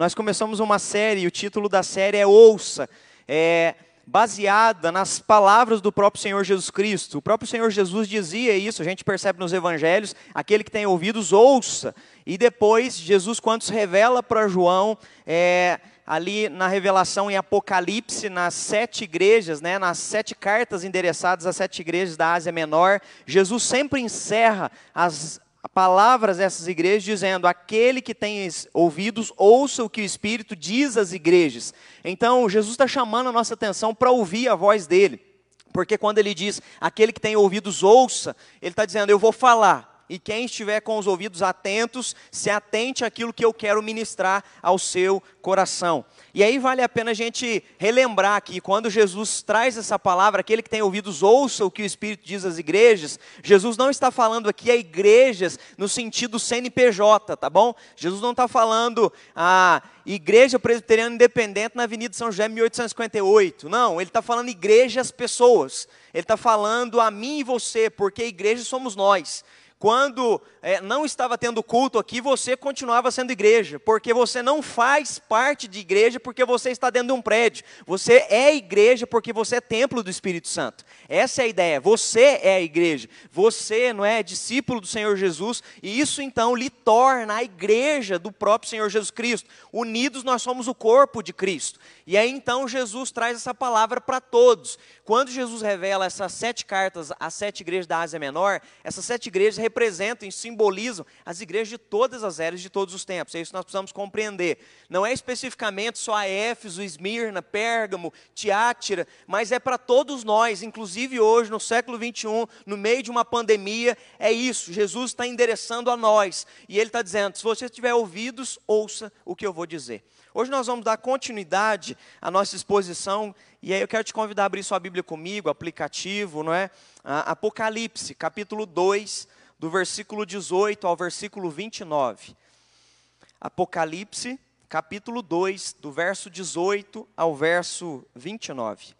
nós começamos uma série, o título da série é Ouça, é baseada nas palavras do próprio Senhor Jesus Cristo. O próprio Senhor Jesus dizia isso, a gente percebe nos evangelhos, aquele que tem ouvidos, ouça. E depois, Jesus, quando se revela para João, é, ali na revelação em Apocalipse, nas sete igrejas, né, nas sete cartas endereçadas às sete igrejas da Ásia Menor, Jesus sempre encerra as palavras dessas igrejas dizendo: aquele que tem ouvidos, ouça o que o Espírito diz às igrejas. Então, Jesus está chamando a nossa atenção para ouvir a voz dele. Porque quando ele diz, aquele que tem ouvidos, ouça, ele está dizendo, eu vou falar, e quem estiver com os ouvidos atentos, se atente àquilo que eu quero ministrar ao seu coração. E aí vale a pena a gente relembrar que quando Jesus traz essa palavra, aquele que tem ouvidos ouça o que o Espírito diz às igrejas, Jesus não está falando aqui a igrejas no sentido CNPJ, tá bom? Jesus não está falando a Igreja Presbiteriana Independente na Avenida São José, 1858. Não, ele está falando igrejas pessoas. Ele está falando a mim e você, porque igreja somos nós. Quando é, não estava tendo culto aqui, você continuava sendo igreja, porque você não faz parte de igreja porque você está dentro de um prédio. Você é igreja porque você é templo do Espírito Santo. Essa é a ideia. Você é a igreja. Você não é discípulo do Senhor Jesus, e isso então lhe torna a igreja do próprio Senhor Jesus Cristo. Unidos nós somos o corpo de Cristo. E aí então Jesus traz essa palavra para todos. Quando Jesus revela essas sete cartas às sete igrejas da Ásia Menor, essas sete igrejas representam e simbolizam as igrejas de todas as eras, de todos os tempos. É isso que nós precisamos compreender. Não é especificamente só a Éfeso, Esmirna, Pérgamo, Tiátira, mas é para todos nós, inclusive hoje, no século 21, no meio de uma pandemia, é isso. Jesus está endereçando a nós. E ele está dizendo: se você tiver ouvidos, ouça o que eu vou dizer. Hoje nós vamos dar continuidade à nossa exposição, e aí eu quero te convidar a abrir sua Bíblia comigo, aplicativo, não é? Apocalipse, capítulo 2, do versículo 18 ao versículo 29. Apocalipse, capítulo 2, do verso 18 ao verso 29.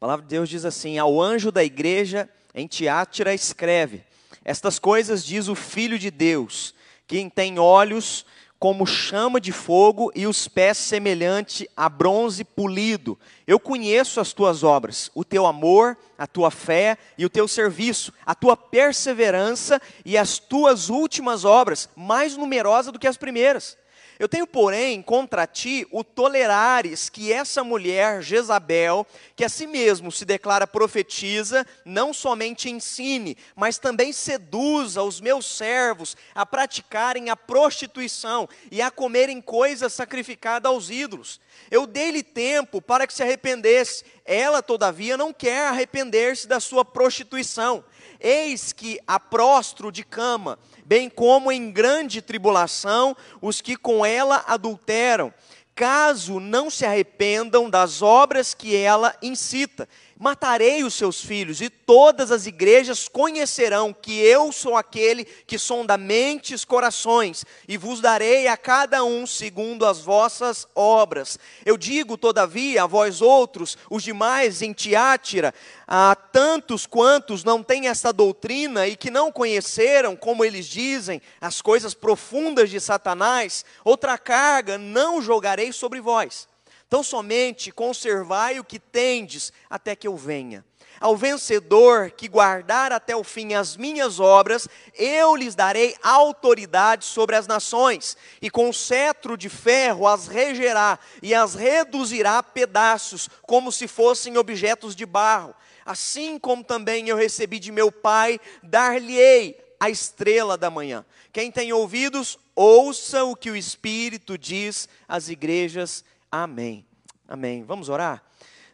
A palavra de Deus diz assim: Ao anjo da igreja em Tiátira escreve: Estas coisas diz o Filho de Deus quem tem olhos como chama de fogo e os pés semelhante a bronze polido. Eu conheço as tuas obras, o teu amor, a tua fé e o teu serviço, a tua perseverança e as tuas últimas obras, mais numerosa do que as primeiras. Eu tenho, porém, contra ti o tolerares que essa mulher, Jezabel, que a si mesmo se declara profetiza, não somente ensine, mas também seduza os meus servos a praticarem a prostituição e a comerem coisas sacrificadas aos ídolos. Eu dei-lhe tempo para que se arrependesse. Ela, todavia, não quer arrepender-se da sua prostituição. Eis que a prostro de cama bem como em grande tribulação os que com ela adulteram, caso não se arrependam das obras que ela incita. Matarei os seus filhos, e todas as igrejas conhecerão que eu sou aquele que sonda mentes, corações, e vos darei a cada um segundo as vossas obras. Eu digo, todavia, a vós outros, os demais em Tiátira, a tantos quantos não têm esta doutrina e que não conheceram, como eles dizem, as coisas profundas de Satanás, outra carga não jogarei sobre vós Tão somente conservai o que tendes até que eu venha. Ao vencedor que guardar até o fim as minhas obras, eu lhes darei autoridade sobre as nações, e com cetro de ferro as regerá e as reduzirá a pedaços, como se fossem objetos de barro. Assim como também eu recebi de meu Pai, dar-lhe-ei a estrela da manhã. Quem tem ouvidos, ouça o que o Espírito diz às igrejas Amém. Amém. Vamos orar?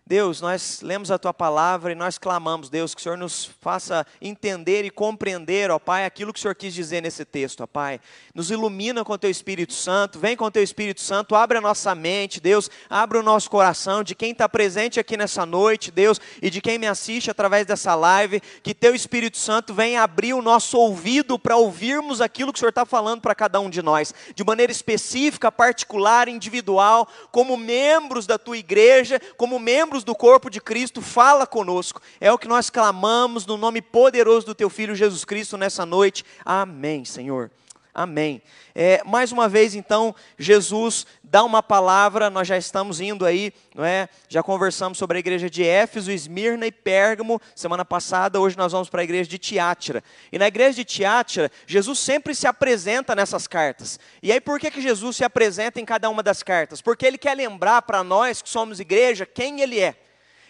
Deus, nós lemos a tua palavra e nós clamamos, Deus, que o Senhor nos faça entender e compreender, ó Pai, aquilo que o Senhor quis dizer nesse texto, ó Pai. Nos ilumina com o teu Espírito Santo, vem com o teu Espírito Santo, abre a nossa mente, Deus, abre o nosso coração, de quem está presente aqui nessa noite, Deus, e de quem me assiste através dessa live, que teu Espírito Santo venha abrir o nosso ouvido para ouvirmos aquilo que o Senhor está falando para cada um de nós, de maneira específica, particular, individual, como membros da tua igreja, como membros membros do corpo de Cristo, fala conosco. É o que nós clamamos no nome poderoso do Teu Filho Jesus Cristo nessa noite. Amém, Senhor. Amém. É, mais uma vez, então, Jesus dá uma palavra, nós já estamos indo aí, não é? Já conversamos sobre a igreja de Éfeso, Esmirna e Pérgamo semana passada, hoje nós vamos para a igreja de Tiátira. E na igreja de Tiátira, Jesus sempre se apresenta nessas cartas. E aí por que, que Jesus se apresenta em cada uma das cartas? Porque ele quer lembrar para nós que somos igreja quem ele é.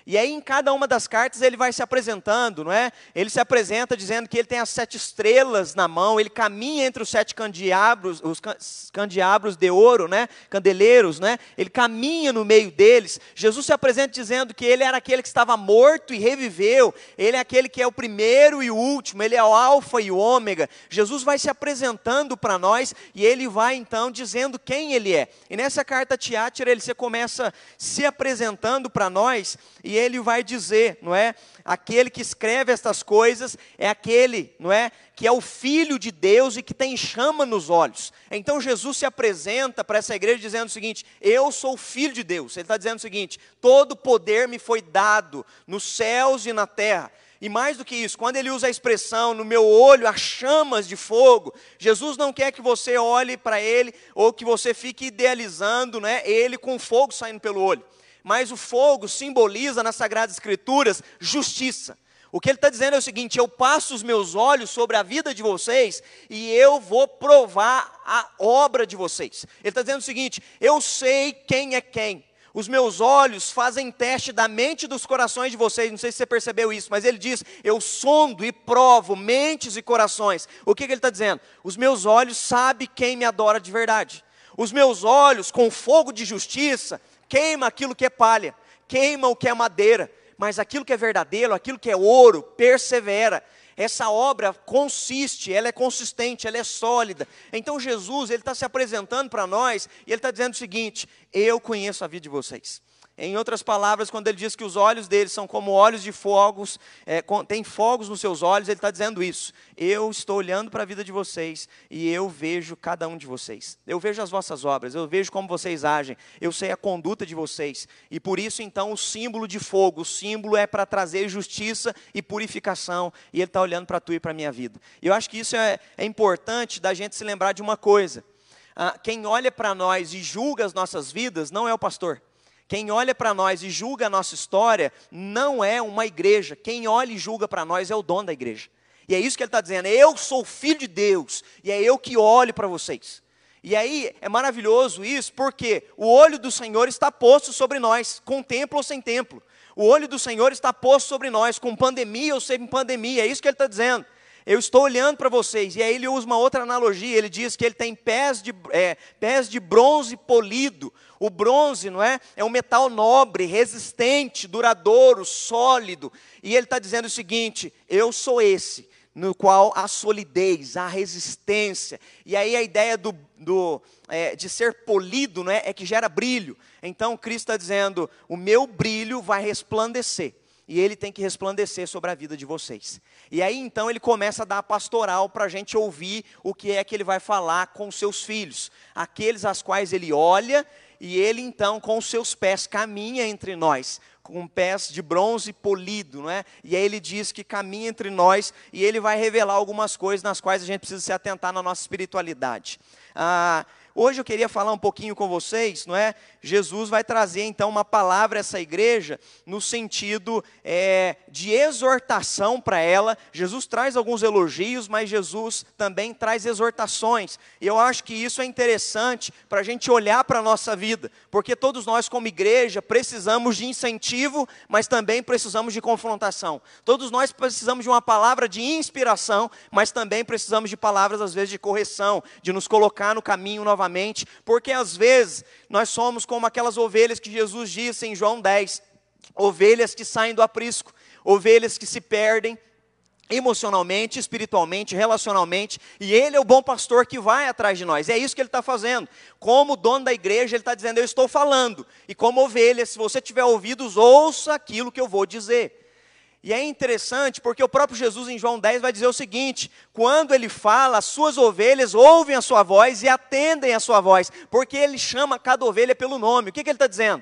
E aí, em cada uma das cartas, ele vai se apresentando, não é? Ele se apresenta dizendo que ele tem as sete estrelas na mão, ele caminha entre os sete candeabros, os candeabros de ouro, né? Candeleiros, né? Ele caminha no meio deles. Jesus se apresenta dizendo que ele era aquele que estava morto e reviveu, ele é aquele que é o primeiro e o último, ele é o Alfa e o Ômega. Jesus vai se apresentando para nós e ele vai então dizendo quem ele é. E nessa carta Tiátira, ele se começa se apresentando para nós e ele vai dizer, não é? Aquele que escreve estas coisas é aquele, não é? Que é o filho de Deus e que tem chama nos olhos. Então Jesus se apresenta para essa igreja dizendo o seguinte: Eu sou o filho de Deus. Ele está dizendo o seguinte: Todo poder me foi dado nos céus e na terra. E mais do que isso, quando ele usa a expressão no meu olho há chamas de fogo, Jesus não quer que você olhe para ele ou que você fique idealizando né, ele com fogo saindo pelo olho mas o fogo simboliza nas Sagradas Escrituras justiça. O que ele está dizendo é o seguinte: eu passo os meus olhos sobre a vida de vocês e eu vou provar a obra de vocês. Ele está dizendo o seguinte: eu sei quem é quem. Os meus olhos fazem teste da mente dos corações de vocês. Não sei se você percebeu isso, mas ele diz: Eu sondo e provo mentes e corações. O que, que ele está dizendo? Os meus olhos sabem quem me adora de verdade. Os meus olhos, com fogo de justiça, queima aquilo que é palha, queima o que é madeira, mas aquilo que é verdadeiro, aquilo que é ouro, persevera. Essa obra consiste, ela é consistente, ela é sólida. Então Jesus, ele está se apresentando para nós e ele está dizendo o seguinte: eu conheço a vida de vocês. Em outras palavras, quando ele diz que os olhos dele são como olhos de fogos, é, tem fogos nos seus olhos, ele está dizendo isso. Eu estou olhando para a vida de vocês e eu vejo cada um de vocês. Eu vejo as vossas obras, eu vejo como vocês agem, eu sei a conduta de vocês. E por isso, então, o símbolo de fogo, o símbolo é para trazer justiça e purificação. E ele está olhando para tu e para a minha vida. Eu acho que isso é, é importante da gente se lembrar de uma coisa. Ah, quem olha para nós e julga as nossas vidas não é o pastor. Quem olha para nós e julga a nossa história não é uma igreja. Quem olha e julga para nós é o dono da igreja. E é isso que ele está dizendo. Eu sou filho de Deus e é eu que olho para vocês. E aí é maravilhoso isso, porque o olho do Senhor está posto sobre nós, com templo ou sem templo. O olho do Senhor está posto sobre nós, com pandemia ou sem pandemia. É isso que ele está dizendo. Eu estou olhando para vocês. E aí ele usa uma outra analogia. Ele diz que ele tem pés de, é, pés de bronze polido. O bronze, não é? É um metal nobre, resistente, duradouro, sólido. E ele está dizendo o seguinte: eu sou esse, no qual há solidez, há resistência. E aí a ideia do, do é, de ser polido não é? é que gera brilho. Então Cristo está dizendo: o meu brilho vai resplandecer e ele tem que resplandecer sobre a vida de vocês. E aí então ele começa a dar a pastoral para a gente ouvir o que é que ele vai falar com seus filhos, aqueles às quais ele olha e ele então com os seus pés caminha entre nós, com pés de bronze polido, não é? E aí ele diz que caminha entre nós e ele vai revelar algumas coisas nas quais a gente precisa se atentar na nossa espiritualidade. Ah, Hoje eu queria falar um pouquinho com vocês, não é? Jesus vai trazer então uma palavra a essa igreja no sentido é, de exortação para ela. Jesus traz alguns elogios, mas Jesus também traz exortações. E eu acho que isso é interessante para a gente olhar para a nossa vida, porque todos nós, como igreja, precisamos de incentivo, mas também precisamos de confrontação. Todos nós precisamos de uma palavra de inspiração, mas também precisamos de palavras, às vezes, de correção, de nos colocar no caminho novamente, porque às vezes nós somos como aquelas ovelhas que Jesus disse em João 10. ovelhas que saem do aprisco, ovelhas que se perdem, emocionalmente, espiritualmente, relacionalmente, e Ele é o bom pastor que vai atrás de nós. É isso que Ele está fazendo. Como dono da igreja, Ele está dizendo: Eu estou falando. E como ovelha, se você tiver ouvidos, ouça aquilo que eu vou dizer. E é interessante porque o próprio Jesus em João 10 vai dizer o seguinte: quando ele fala, as suas ovelhas ouvem a sua voz e atendem a sua voz, porque ele chama cada ovelha pelo nome. O que, que ele está dizendo?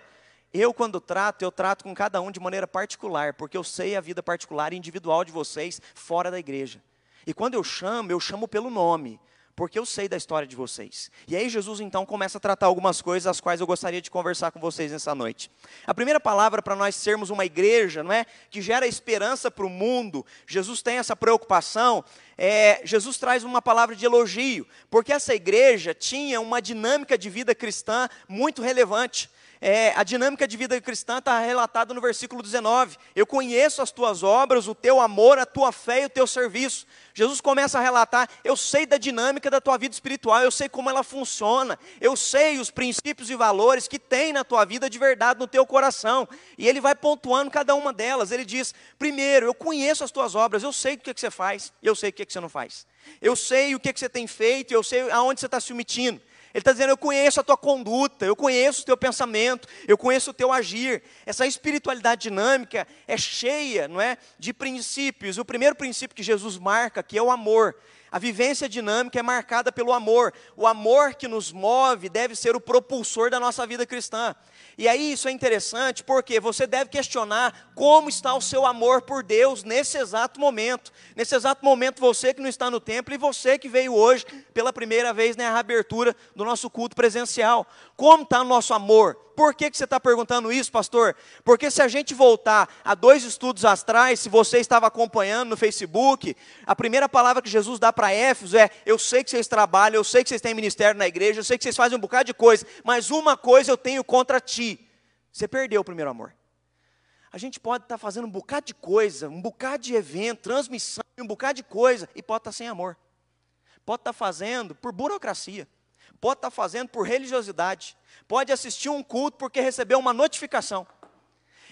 Eu, quando trato, eu trato com cada um de maneira particular, porque eu sei a vida particular e individual de vocês fora da igreja. E quando eu chamo, eu chamo pelo nome, porque eu sei da história de vocês. E aí Jesus então começa a tratar algumas coisas as quais eu gostaria de conversar com vocês nessa noite. A primeira palavra para nós sermos uma igreja, não é, que gera esperança para o mundo. Jesus tem essa preocupação. É, Jesus traz uma palavra de elogio, porque essa igreja tinha uma dinâmica de vida cristã muito relevante é, a dinâmica de vida cristã está relatada no versículo 19. Eu conheço as tuas obras, o teu amor, a tua fé e o teu serviço. Jesus começa a relatar: eu sei da dinâmica da tua vida espiritual, eu sei como ela funciona, eu sei os princípios e valores que tem na tua vida de verdade, no teu coração. E ele vai pontuando cada uma delas. Ele diz: primeiro, eu conheço as tuas obras, eu sei o que, que você faz, eu sei o que, que você não faz. Eu sei o que, que você tem feito, eu sei aonde você está se omitindo. Ele está dizendo: Eu conheço a tua conduta, eu conheço o teu pensamento, eu conheço o teu agir. Essa espiritualidade dinâmica é cheia, não é, de princípios. O primeiro princípio que Jesus marca que é o amor. A vivência dinâmica é marcada pelo amor. O amor que nos move deve ser o propulsor da nossa vida cristã. E aí isso é interessante porque você deve questionar como está o seu amor por Deus nesse exato momento. Nesse exato momento, você que não está no templo e você que veio hoje pela primeira vez na abertura do nosso culto presencial. Como está o nosso amor? Por que, que você está perguntando isso, pastor? Porque se a gente voltar a dois estudos atrás, se você estava acompanhando no Facebook, a primeira palavra que Jesus dá para Éfeso é: Eu sei que vocês trabalham, eu sei que vocês têm ministério na igreja, eu sei que vocês fazem um bocado de coisa, mas uma coisa eu tenho contra ti: você perdeu o primeiro amor. A gente pode estar tá fazendo um bocado de coisa, um bocado de evento, transmissão, um bocado de coisa, e pode estar tá sem amor. Pode estar tá fazendo por burocracia pode estar fazendo por religiosidade, pode assistir um culto porque recebeu uma notificação.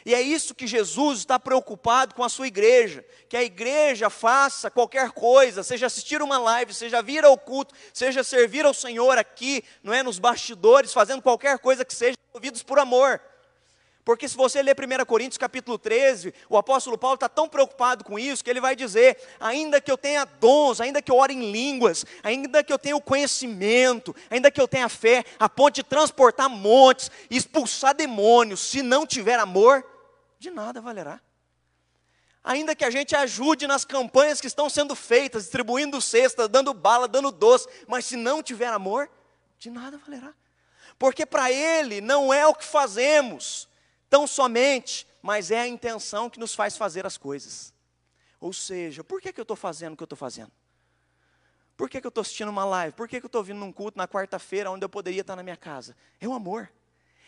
E é isso que Jesus está preocupado com a sua igreja, que a igreja faça qualquer coisa, seja assistir uma live, seja vir ao culto, seja servir ao Senhor aqui, não é nos bastidores, fazendo qualquer coisa que seja ouvidos por amor. Porque se você ler 1 Coríntios capítulo 13, o apóstolo Paulo está tão preocupado com isso que ele vai dizer: ainda que eu tenha dons, ainda que eu ore em línguas, ainda que eu tenha o conhecimento, ainda que eu tenha fé, a ponto de transportar montes, expulsar demônios, se não tiver amor, de nada valerá. Ainda que a gente ajude nas campanhas que estão sendo feitas, distribuindo cestas, dando bala, dando doce, mas se não tiver amor, de nada valerá. Porque para ele não é o que fazemos, tão somente, mas é a intenção que nos faz fazer as coisas. Ou seja, por que, que eu estou fazendo o que eu estou fazendo? Por que, que eu estou assistindo uma live? Por que, que eu estou vindo num culto na quarta-feira onde eu poderia estar na minha casa? É o amor.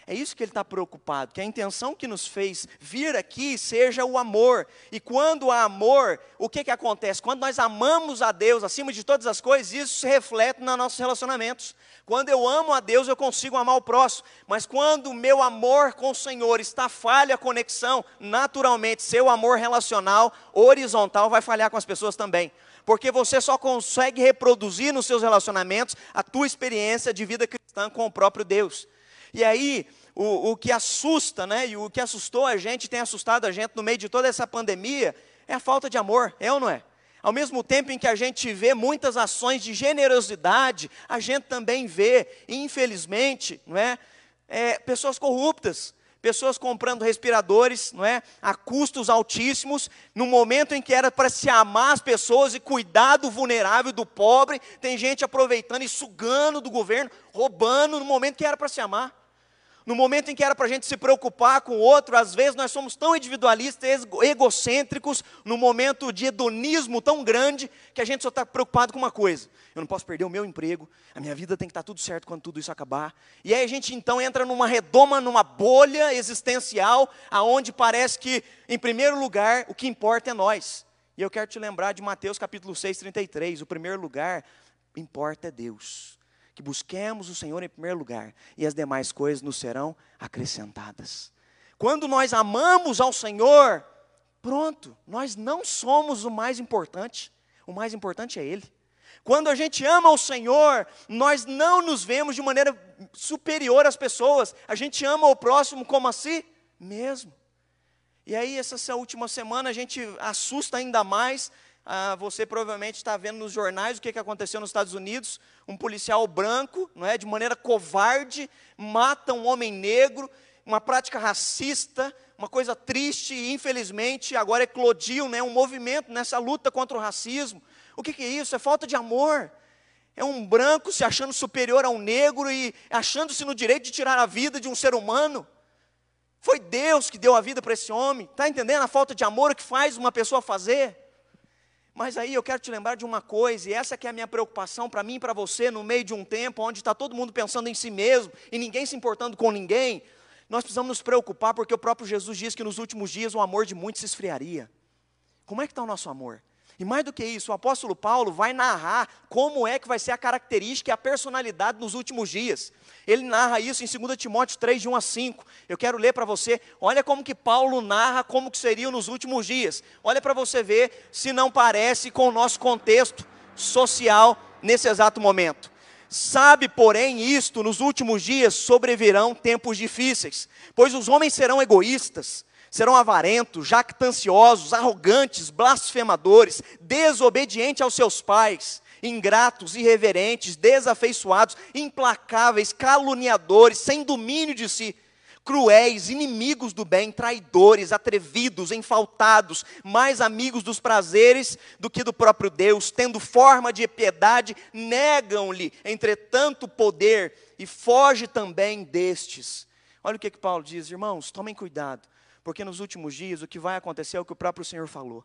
É isso que ele está preocupado, que a intenção que nos fez vir aqui seja o amor. E quando há amor, o que, que acontece? Quando nós amamos a Deus acima de todas as coisas, isso se reflete nos nossos relacionamentos. Quando eu amo a Deus, eu consigo amar o próximo. Mas quando o meu amor com o Senhor está falha a conexão, naturalmente, seu amor relacional, horizontal, vai falhar com as pessoas também. Porque você só consegue reproduzir nos seus relacionamentos a tua experiência de vida cristã com o próprio Deus. E aí, o, o que assusta, né, e o que assustou a gente, tem assustado a gente no meio de toda essa pandemia, é a falta de amor, é ou não é? Ao mesmo tempo em que a gente vê muitas ações de generosidade, a gente também vê, infelizmente, não é, é pessoas corruptas, pessoas comprando respiradores, não é, a custos altíssimos, no momento em que era para se amar as pessoas e cuidar do vulnerável, do pobre, tem gente aproveitando e sugando do governo, roubando no momento que era para se amar. No momento em que era para a gente se preocupar com o outro, às vezes nós somos tão individualistas, egocêntricos, no momento de hedonismo tão grande, que a gente só está preocupado com uma coisa: eu não posso perder o meu emprego, a minha vida tem que estar tá tudo certo quando tudo isso acabar. E aí a gente então entra numa redoma, numa bolha existencial, aonde parece que, em primeiro lugar, o que importa é nós. E eu quero te lembrar de Mateus capítulo 6, 33. O primeiro lugar importa é Deus que busquemos o Senhor em primeiro lugar e as demais coisas nos serão acrescentadas. Quando nós amamos ao Senhor, pronto, nós não somos o mais importante, o mais importante é Ele. Quando a gente ama o Senhor, nós não nos vemos de maneira superior às pessoas, a gente ama o próximo como a si mesmo. E aí, essa última semana, a gente assusta ainda mais. Ah, você provavelmente está vendo nos jornais o que, que aconteceu nos Estados Unidos. Um policial branco, não é, de maneira covarde, mata um homem negro, uma prática racista, uma coisa triste, e infelizmente agora eclodiu né, um movimento nessa luta contra o racismo. O que, que é isso? É falta de amor. É um branco se achando superior a um negro e achando-se no direito de tirar a vida de um ser humano. Foi Deus que deu a vida para esse homem. Está entendendo a falta de amor que faz uma pessoa fazer? Mas aí eu quero te lembrar de uma coisa, e essa que é a minha preocupação para mim e para você, no meio de um tempo onde está todo mundo pensando em si mesmo e ninguém se importando com ninguém, nós precisamos nos preocupar porque o próprio Jesus diz que nos últimos dias o amor de muitos se esfriaria. Como é que está o nosso amor? E mais do que isso, o apóstolo Paulo vai narrar como é que vai ser a característica e a personalidade nos últimos dias. Ele narra isso em 2 Timóteo 3, de 1 a 5. Eu quero ler para você, olha como que Paulo narra como que seriam nos últimos dias. Olha para você ver se não parece com o nosso contexto social nesse exato momento. Sabe, porém, isto, nos últimos dias sobrevirão tempos difíceis, pois os homens serão egoístas, serão avarentos, jactanciosos, arrogantes, blasfemadores, desobedientes aos seus pais, ingratos, irreverentes, desafeiçoados, implacáveis, caluniadores, sem domínio de si, cruéis, inimigos do bem, traidores, atrevidos, enfaltados, mais amigos dos prazeres do que do próprio Deus, tendo forma de piedade, negam-lhe, entretanto, poder e foge também destes. Olha o que, que Paulo diz, irmãos, tomem cuidado porque nos últimos dias o que vai acontecer é o que o próprio Senhor falou.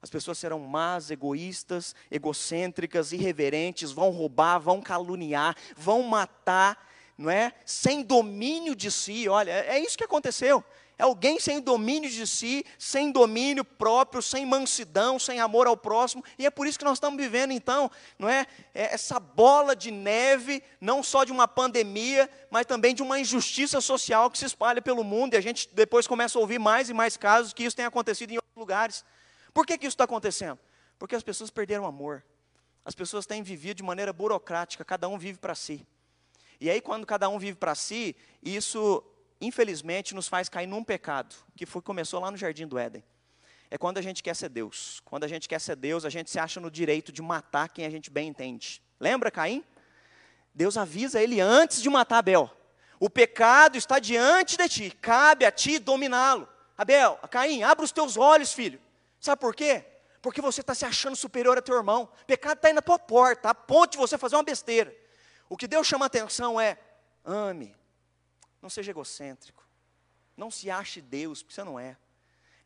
As pessoas serão más, egoístas, egocêntricas, irreverentes, vão roubar, vão caluniar, vão matar, não é? Sem domínio de si. Olha, é isso que aconteceu. É alguém sem domínio de si, sem domínio próprio, sem mansidão, sem amor ao próximo. E é por isso que nós estamos vivendo, então, não é? é essa bola de neve, não só de uma pandemia, mas também de uma injustiça social que se espalha pelo mundo. E a gente depois começa a ouvir mais e mais casos que isso tem acontecido em outros lugares. Por que, que isso está acontecendo? Porque as pessoas perderam amor. As pessoas têm vivido de maneira burocrática, cada um vive para si. E aí, quando cada um vive para si, isso infelizmente, nos faz cair num pecado, que foi, começou lá no Jardim do Éden. É quando a gente quer ser Deus. Quando a gente quer ser Deus, a gente se acha no direito de matar quem a gente bem entende. Lembra Caim? Deus avisa ele antes de matar Abel. O pecado está diante de ti, cabe a ti dominá-lo. Abel, Caim, abra os teus olhos, filho. Sabe por quê? Porque você está se achando superior a teu irmão. O pecado está aí na tua porta, a ponto de você fazer uma besteira. O que Deus chama atenção é: ame, não seja egocêntrico. Não se ache Deus, porque você não é.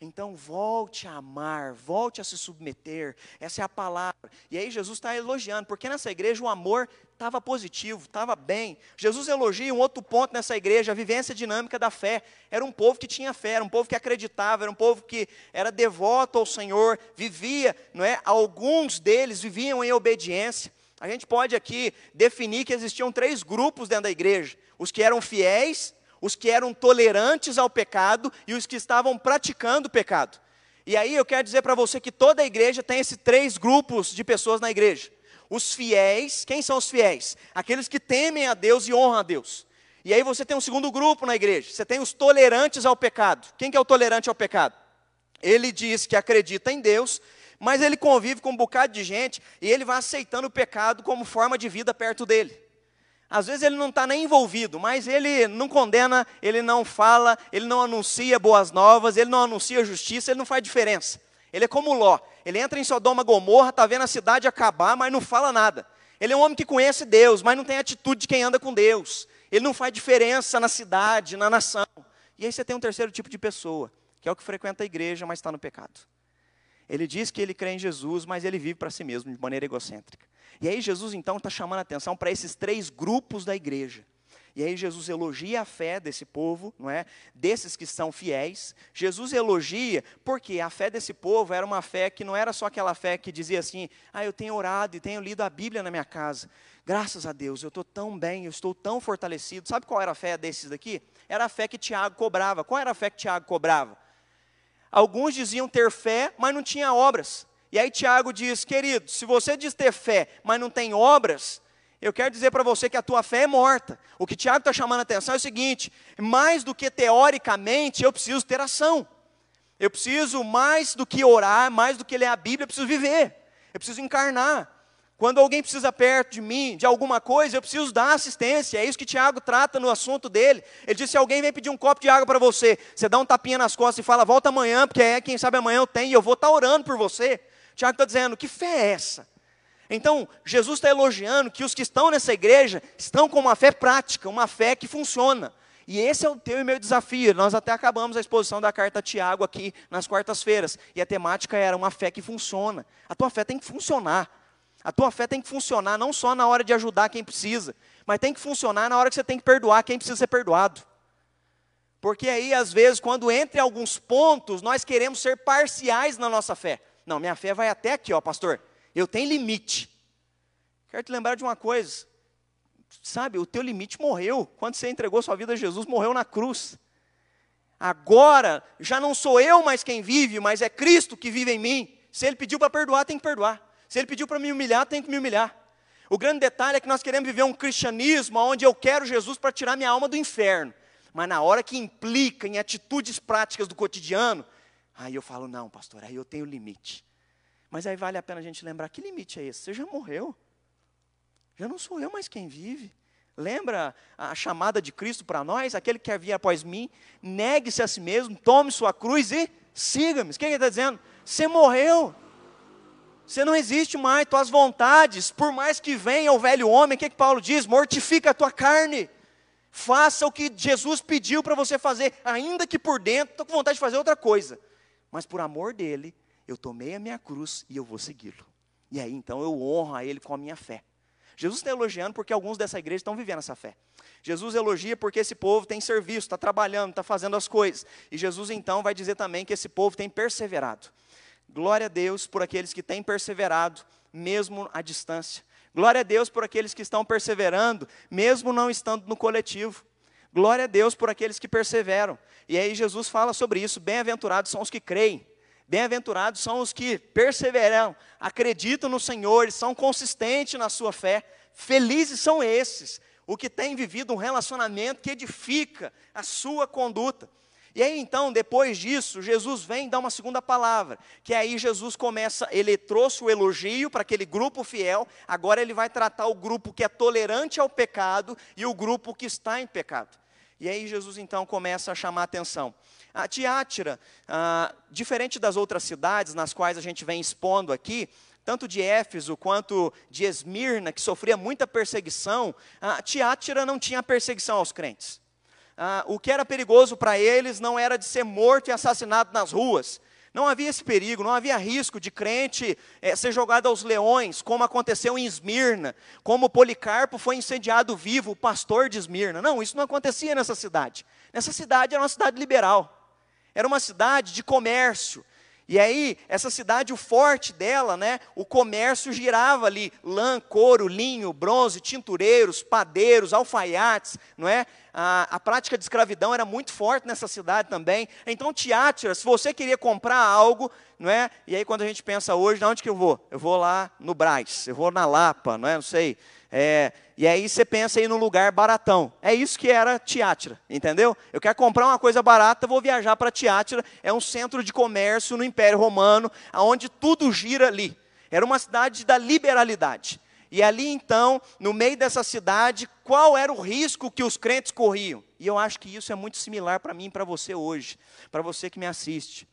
Então volte a amar, volte a se submeter. Essa é a palavra. E aí Jesus está elogiando, porque nessa igreja o amor estava positivo, estava bem. Jesus elogia um outro ponto nessa igreja, a vivência dinâmica da fé. Era um povo que tinha fé, era um povo que acreditava, era um povo que era devoto ao Senhor, vivia, não é? Alguns deles viviam em obediência. A gente pode aqui definir que existiam três grupos dentro da igreja os que eram fiéis, os que eram tolerantes ao pecado e os que estavam praticando o pecado. E aí eu quero dizer para você que toda a igreja tem esses três grupos de pessoas na igreja. Os fiéis, quem são os fiéis? Aqueles que temem a Deus e honram a Deus. E aí você tem um segundo grupo na igreja. Você tem os tolerantes ao pecado. Quem que é o tolerante ao pecado? Ele diz que acredita em Deus, mas ele convive com um bocado de gente e ele vai aceitando o pecado como forma de vida perto dele. Às vezes ele não está nem envolvido, mas ele não condena, ele não fala, ele não anuncia boas novas, ele não anuncia justiça, ele não faz diferença. Ele é como Ló. Ele entra em Sodoma Gomorra, está vendo a cidade acabar, mas não fala nada. Ele é um homem que conhece Deus, mas não tem atitude de quem anda com Deus. Ele não faz diferença na cidade, na nação. E aí você tem um terceiro tipo de pessoa, que é o que frequenta a igreja, mas está no pecado. Ele diz que ele crê em Jesus, mas ele vive para si mesmo de maneira egocêntrica. E aí Jesus então está chamando a atenção para esses três grupos da igreja. E aí Jesus elogia a fé desse povo, não é? Desses que são fiéis. Jesus elogia porque a fé desse povo era uma fé que não era só aquela fé que dizia assim: "Ah, eu tenho orado e tenho lido a Bíblia na minha casa. Graças a Deus, eu estou tão bem, eu estou tão fortalecido". Sabe qual era a fé desses daqui? era a fé que Tiago cobrava. Qual era a fé que Tiago cobrava? Alguns diziam ter fé, mas não tinha obras. E aí Tiago diz, querido, se você diz ter fé, mas não tem obras, eu quero dizer para você que a tua fé é morta. O que Tiago está chamando a atenção é o seguinte: mais do que teoricamente, eu preciso ter ação. Eu preciso, mais do que orar, mais do que ler a Bíblia, eu preciso viver. Eu preciso encarnar. Quando alguém precisa perto de mim, de alguma coisa, eu preciso dar assistência. É isso que Tiago trata no assunto dele. Ele diz: se alguém vem pedir um copo de água para você, você dá um tapinha nas costas e fala, volta amanhã, porque é quem sabe amanhã eu tenho e eu vou estar tá orando por você. Tiago está dizendo: que fé é essa? Então, Jesus está elogiando que os que estão nessa igreja estão com uma fé prática, uma fé que funciona. E esse é o teu e meu desafio. Nós até acabamos a exposição da carta a Tiago aqui nas quartas-feiras. E a temática era uma fé que funciona. A tua fé tem que funcionar. A tua fé tem que funcionar não só na hora de ajudar quem precisa, mas tem que funcionar na hora que você tem que perdoar quem precisa ser perdoado. Porque aí, às vezes, quando entre alguns pontos, nós queremos ser parciais na nossa fé. Não, minha fé vai até aqui, ó, pastor. Eu tenho limite. Quero te lembrar de uma coisa. Sabe, o teu limite morreu. Quando você entregou sua vida a Jesus, morreu na cruz. Agora, já não sou eu mais quem vive, mas é Cristo que vive em mim. Se Ele pediu para perdoar, tem que perdoar. Se Ele pediu para me humilhar, tem que me humilhar. O grande detalhe é que nós queremos viver um cristianismo onde eu quero Jesus para tirar minha alma do inferno. Mas na hora que implica em atitudes práticas do cotidiano, aí eu falo, não, pastor, aí eu tenho limite. Mas aí vale a pena a gente lembrar: que limite é esse? Você já morreu. Já não sou eu mais quem vive. Lembra a chamada de Cristo para nós? Aquele que quer vir após mim, negue-se a si mesmo, tome sua cruz e siga-me. O que ele está dizendo? Você morreu. Você não existe mais, tuas vontades, por mais que venha o velho homem, o que, que Paulo diz? Mortifica a tua carne. Faça o que Jesus pediu para você fazer, ainda que por dentro estou com vontade de fazer outra coisa. Mas por amor dele, eu tomei a minha cruz e eu vou segui-lo. E aí então eu honro a ele com a minha fé. Jesus está elogiando porque alguns dessa igreja estão vivendo essa fé. Jesus elogia porque esse povo tem serviço, está trabalhando, está fazendo as coisas. E Jesus então vai dizer também que esse povo tem perseverado. Glória a Deus por aqueles que têm perseverado, mesmo à distância. Glória a Deus por aqueles que estão perseverando, mesmo não estando no coletivo. Glória a Deus por aqueles que perseveram. E aí Jesus fala sobre isso. Bem-aventurados são os que creem. Bem-aventurados são os que perseveram, acreditam no Senhor, são consistentes na sua fé. Felizes são esses, o que têm vivido um relacionamento que edifica a sua conduta. E aí então, depois disso, Jesus vem dar uma segunda palavra, que aí Jesus começa, ele trouxe o elogio para aquele grupo fiel, agora ele vai tratar o grupo que é tolerante ao pecado e o grupo que está em pecado. E aí Jesus então começa a chamar a atenção. A Tiátira, ah, diferente das outras cidades nas quais a gente vem expondo aqui, tanto de Éfeso quanto de Esmirna, que sofria muita perseguição, a Tiátira não tinha perseguição aos crentes. Ah, o que era perigoso para eles não era de ser morto e assassinado nas ruas, não havia esse perigo, não havia risco de crente é, ser jogado aos leões, como aconteceu em Esmirna, como Policarpo foi incendiado vivo, o pastor de Esmirna. Não, isso não acontecia nessa cidade. Nessa cidade era uma cidade liberal, era uma cidade de comércio. E aí, essa cidade, o forte dela, né, o comércio girava ali, lã, couro, linho, bronze, tintureiros, padeiros, alfaiates, não é? A, a prática de escravidão era muito forte nessa cidade também. Então, Tiátira, se você queria comprar algo, não é? E aí, quando a gente pensa hoje, de onde que eu vou? Eu vou lá no Braz, eu vou na Lapa, não é? Não sei. É, e aí você pensa aí num lugar baratão. É isso que era Tiátira, entendeu? Eu quero comprar uma coisa barata, vou viajar para Tiátira. É um centro de comércio no Império Romano, onde tudo gira ali. Era uma cidade da liberalidade. E ali então, no meio dessa cidade, qual era o risco que os crentes corriam? E eu acho que isso é muito similar para mim e para você hoje, para você que me assiste.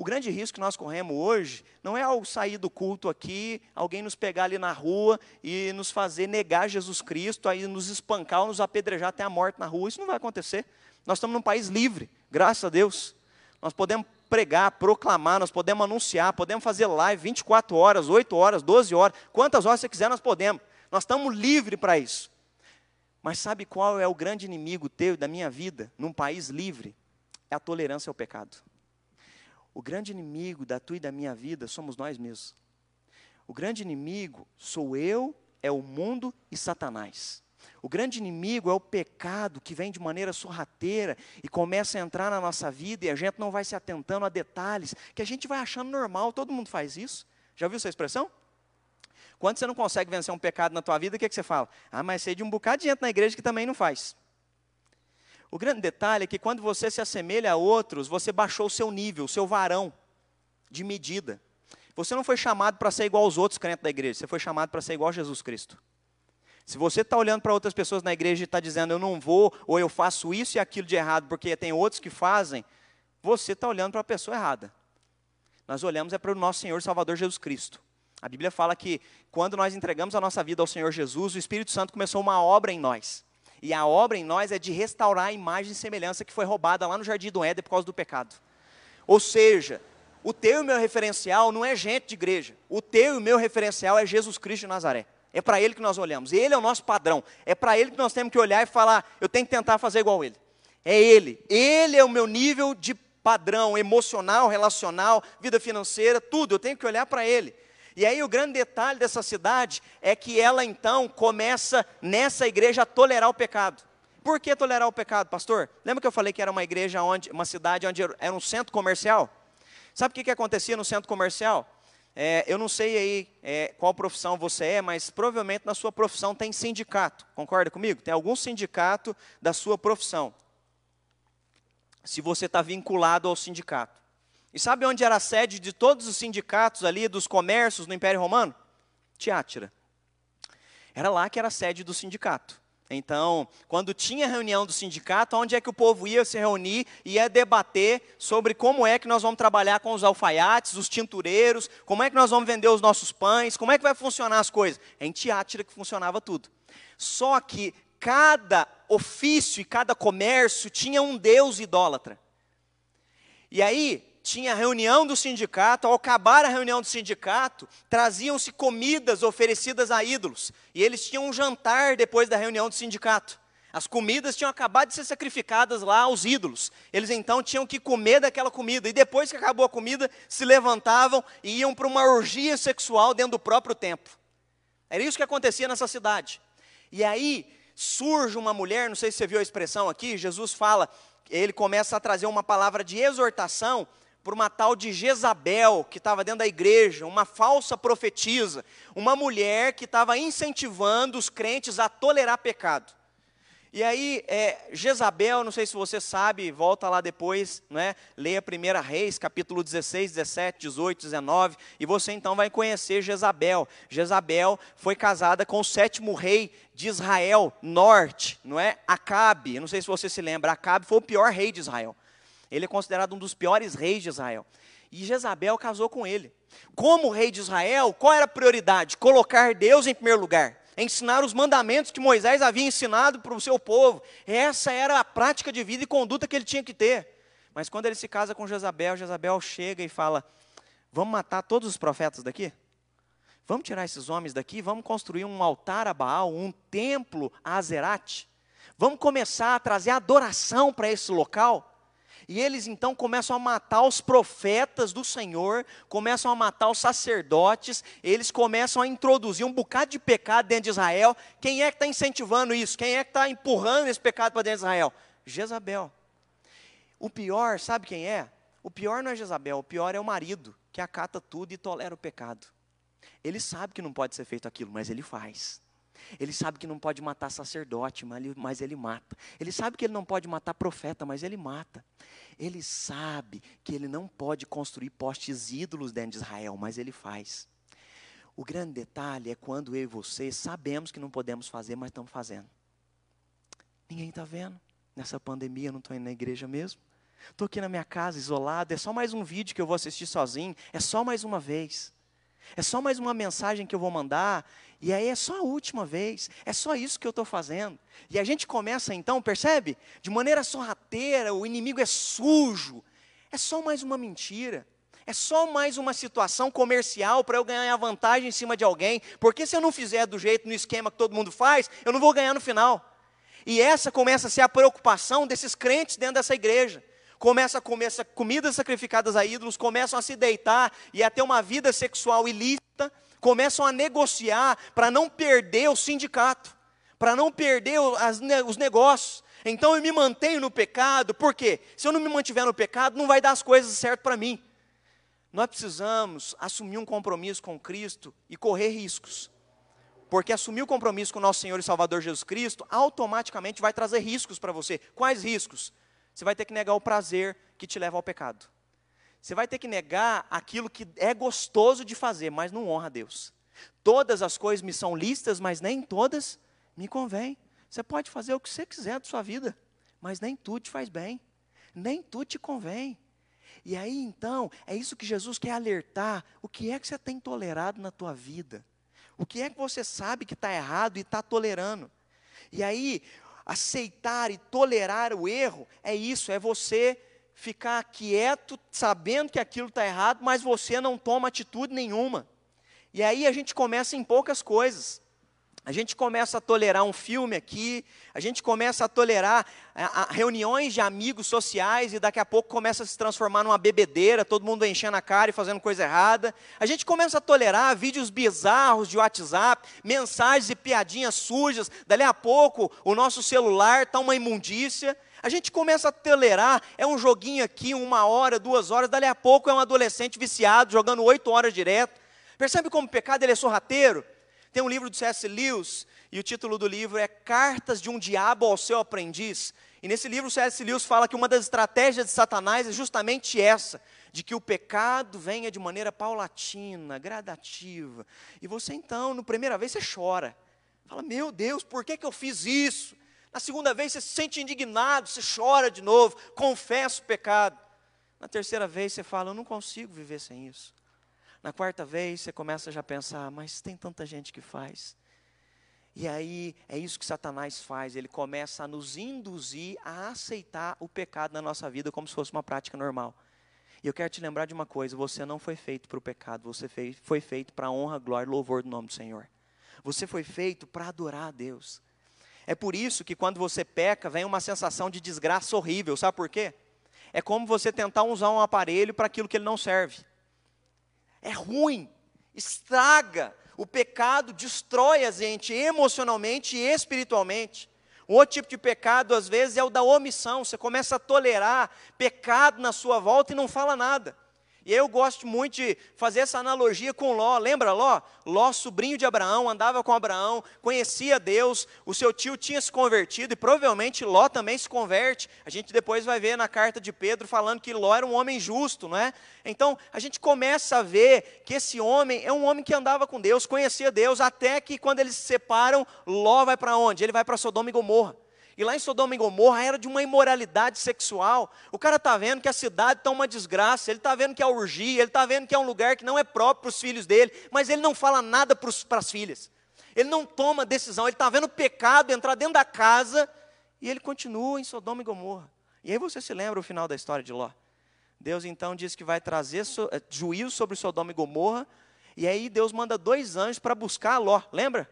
O grande risco que nós corremos hoje não é ao sair do culto aqui, alguém nos pegar ali na rua e nos fazer negar Jesus Cristo, aí nos espancar ou nos apedrejar até a morte na rua. Isso não vai acontecer. Nós estamos num país livre, graças a Deus. Nós podemos pregar, proclamar, nós podemos anunciar, podemos fazer live 24 horas, 8 horas, 12 horas, quantas horas você quiser, nós podemos. Nós estamos livres para isso. Mas sabe qual é o grande inimigo teu da minha vida, num país livre? É a tolerância ao pecado. O grande inimigo da tua e da minha vida somos nós mesmos. O grande inimigo sou eu, é o mundo e Satanás. O grande inimigo é o pecado que vem de maneira sorrateira e começa a entrar na nossa vida e a gente não vai se atentando a detalhes que a gente vai achando normal, todo mundo faz isso. Já ouviu essa expressão? Quando você não consegue vencer um pecado na tua vida, o que, é que você fala? Ah, mas sei de um bocado de gente na igreja que também não faz. O grande detalhe é que quando você se assemelha a outros, você baixou o seu nível, o seu varão de medida. Você não foi chamado para ser igual aos outros crentes da igreja, você foi chamado para ser igual a Jesus Cristo. Se você está olhando para outras pessoas na igreja e está dizendo eu não vou, ou eu faço isso e aquilo de errado porque tem outros que fazem, você está olhando para a pessoa errada. Nós olhamos é para o nosso Senhor Salvador Jesus Cristo. A Bíblia fala que quando nós entregamos a nossa vida ao Senhor Jesus, o Espírito Santo começou uma obra em nós. E a obra em nós é de restaurar a imagem e semelhança que foi roubada lá no Jardim do Éden por causa do pecado. Ou seja, o teu e o meu referencial não é gente de igreja. O teu e o meu referencial é Jesus Cristo de Nazaré. É para Ele que nós olhamos. Ele é o nosso padrão. É para Ele que nós temos que olhar e falar: eu tenho que tentar fazer igual Ele. É Ele. Ele é o meu nível de padrão emocional, relacional, vida financeira, tudo. Eu tenho que olhar para Ele. E aí o grande detalhe dessa cidade é que ela então começa nessa igreja a tolerar o pecado. Por que tolerar o pecado, pastor? Lembra que eu falei que era uma igreja onde, uma cidade onde era um centro comercial? Sabe o que, que acontecia no centro comercial? É, eu não sei aí é, qual profissão você é, mas provavelmente na sua profissão tem sindicato. Concorda comigo? Tem algum sindicato da sua profissão. Se você está vinculado ao sindicato. E sabe onde era a sede de todos os sindicatos ali, dos comércios no Império Romano? Tiátira. Era lá que era a sede do sindicato. Então, quando tinha reunião do sindicato, onde é que o povo ia se reunir e ia debater sobre como é que nós vamos trabalhar com os alfaiates, os tintureiros, como é que nós vamos vender os nossos pães, como é que vai funcionar as coisas. É em Tiátira que funcionava tudo. Só que cada ofício e cada comércio tinha um deus idólatra. E aí, tinha reunião do sindicato, ao acabar a reunião do sindicato, traziam-se comidas oferecidas a ídolos, e eles tinham um jantar depois da reunião do sindicato. As comidas tinham acabado de ser sacrificadas lá aos ídolos. Eles então tinham que comer daquela comida, e depois que acabou a comida, se levantavam e iam para uma orgia sexual dentro do próprio templo. Era isso que acontecia nessa cidade. E aí surge uma mulher, não sei se você viu a expressão aqui, Jesus fala, ele começa a trazer uma palavra de exortação por uma tal de Jezabel, que estava dentro da igreja, uma falsa profetisa, uma mulher que estava incentivando os crentes a tolerar pecado. E aí, é, Jezabel, não sei se você sabe, volta lá depois, né? leia 1 Reis, capítulo 16, 17, 18, 19, e você então vai conhecer Jezabel. Jezabel foi casada com o sétimo rei de Israel, norte, não é? Acabe, não sei se você se lembra, Acabe foi o pior rei de Israel. Ele é considerado um dos piores reis de Israel. E Jezabel casou com ele. Como rei de Israel, qual era a prioridade? Colocar Deus em primeiro lugar. Ensinar os mandamentos que Moisés havia ensinado para o seu povo. Essa era a prática de vida e conduta que ele tinha que ter. Mas quando ele se casa com Jezabel, Jezabel chega e fala: Vamos matar todos os profetas daqui? Vamos tirar esses homens daqui, vamos construir um altar a Baal, um templo a Azerate. Vamos começar a trazer adoração para esse local. E eles então começam a matar os profetas do Senhor, começam a matar os sacerdotes, eles começam a introduzir um bocado de pecado dentro de Israel. Quem é que está incentivando isso? Quem é que está empurrando esse pecado para dentro de Israel? Jezabel. O pior, sabe quem é? O pior não é Jezabel, o pior é o marido, que acata tudo e tolera o pecado. Ele sabe que não pode ser feito aquilo, mas ele faz. Ele sabe que não pode matar sacerdote, mas ele mata. Ele sabe que ele não pode matar profeta, mas ele mata. Ele sabe que ele não pode construir postes ídolos dentro de Israel, mas ele faz. O grande detalhe é quando eu e você sabemos que não podemos fazer, mas estamos fazendo. Ninguém está vendo. Nessa pandemia, não estou indo na igreja mesmo. Estou aqui na minha casa, isolado. É só mais um vídeo que eu vou assistir sozinho. É só mais uma vez. É só mais uma mensagem que eu vou mandar. E aí é só a última vez, é só isso que eu estou fazendo. E a gente começa então, percebe? De maneira sorrateira, o inimigo é sujo. É só mais uma mentira. É só mais uma situação comercial para eu ganhar vantagem em cima de alguém. Porque se eu não fizer do jeito, no esquema que todo mundo faz, eu não vou ganhar no final. E essa começa a ser a preocupação desses crentes dentro dessa igreja começa a comer comidas sacrificadas a ídolos, começam a se deitar e a ter uma vida sexual ilícita, começam a negociar para não perder o sindicato, para não perder os negócios. Então eu me mantenho no pecado, por quê? Se eu não me mantiver no pecado, não vai dar as coisas certas para mim. Nós precisamos assumir um compromisso com Cristo e correr riscos. Porque assumir o compromisso com o nosso Senhor e Salvador Jesus Cristo automaticamente vai trazer riscos para você. Quais riscos? Você vai ter que negar o prazer que te leva ao pecado. Você vai ter que negar aquilo que é gostoso de fazer, mas não honra a Deus. Todas as coisas me são listas, mas nem todas me convêm. Você pode fazer o que você quiser da sua vida, mas nem tudo te faz bem, nem tudo te convém. E aí então, é isso que Jesus quer alertar: o que é que você tem tolerado na tua vida? O que é que você sabe que está errado e está tolerando? E aí, aceitar e tolerar o erro é isso, é você ficar quieto, sabendo que aquilo está errado, mas você não toma atitude nenhuma. E aí a gente começa em poucas coisas. A gente começa a tolerar um filme aqui, a gente começa a tolerar reuniões de amigos sociais e daqui a pouco começa a se transformar numa bebedeira, todo mundo enchendo a cara e fazendo coisa errada. A gente começa a tolerar vídeos bizarros de WhatsApp, mensagens e piadinhas sujas. Dali a pouco o nosso celular está uma imundícia. A gente começa a tolerar, é um joguinho aqui, uma hora, duas horas, dali a pouco é um adolescente viciado, jogando oito horas direto. Percebe como o pecado ele é sorrateiro? Tem um livro do C.S. Lewis, e o título do livro é Cartas de um Diabo ao Seu Aprendiz. E nesse livro, o C.S. Lewis fala que uma das estratégias de Satanás é justamente essa, de que o pecado venha de maneira paulatina, gradativa. E você então, na primeira vez, você chora. Fala, meu Deus, por que, que eu fiz isso? Na segunda vez, você se sente indignado, você chora de novo, confessa o pecado. Na terceira vez, você fala, eu não consigo viver sem isso. Na quarta vez, você começa já a pensar, mas tem tanta gente que faz. E aí é isso que Satanás faz, ele começa a nos induzir a aceitar o pecado na nossa vida como se fosse uma prática normal. E eu quero te lembrar de uma coisa: você não foi feito para o pecado, você foi feito para a honra, glória e louvor do nome do Senhor. Você foi feito para adorar a Deus. É por isso que quando você peca, vem uma sensação de desgraça horrível, sabe por quê? É como você tentar usar um aparelho para aquilo que ele não serve é ruim, estraga. O pecado destrói a gente emocionalmente e espiritualmente. Um outro tipo de pecado, às vezes, é o da omissão. Você começa a tolerar pecado na sua volta e não fala nada. E eu gosto muito de fazer essa analogia com Ló. Lembra Ló? Ló, sobrinho de Abraão, andava com Abraão, conhecia Deus, o seu tio tinha se convertido e provavelmente Ló também se converte. A gente depois vai ver na carta de Pedro falando que Ló era um homem justo, não é? Então, a gente começa a ver que esse homem é um homem que andava com Deus, conhecia Deus, até que quando eles se separam, Ló vai para onde? Ele vai para Sodoma e Gomorra. E lá em Sodoma e Gomorra era de uma imoralidade sexual. O cara está vendo que a cidade está uma desgraça, ele está vendo que é urgia, ele está vendo que é um lugar que não é próprio para os filhos dele, mas ele não fala nada para as filhas. Ele não toma decisão, ele está vendo o pecado entrar dentro da casa e ele continua em Sodoma e Gomorra. E aí você se lembra o final da história de Ló. Deus então diz que vai trazer eh, juízo sobre Sodoma e Gomorra, e aí Deus manda dois anjos para buscar Ló, lembra?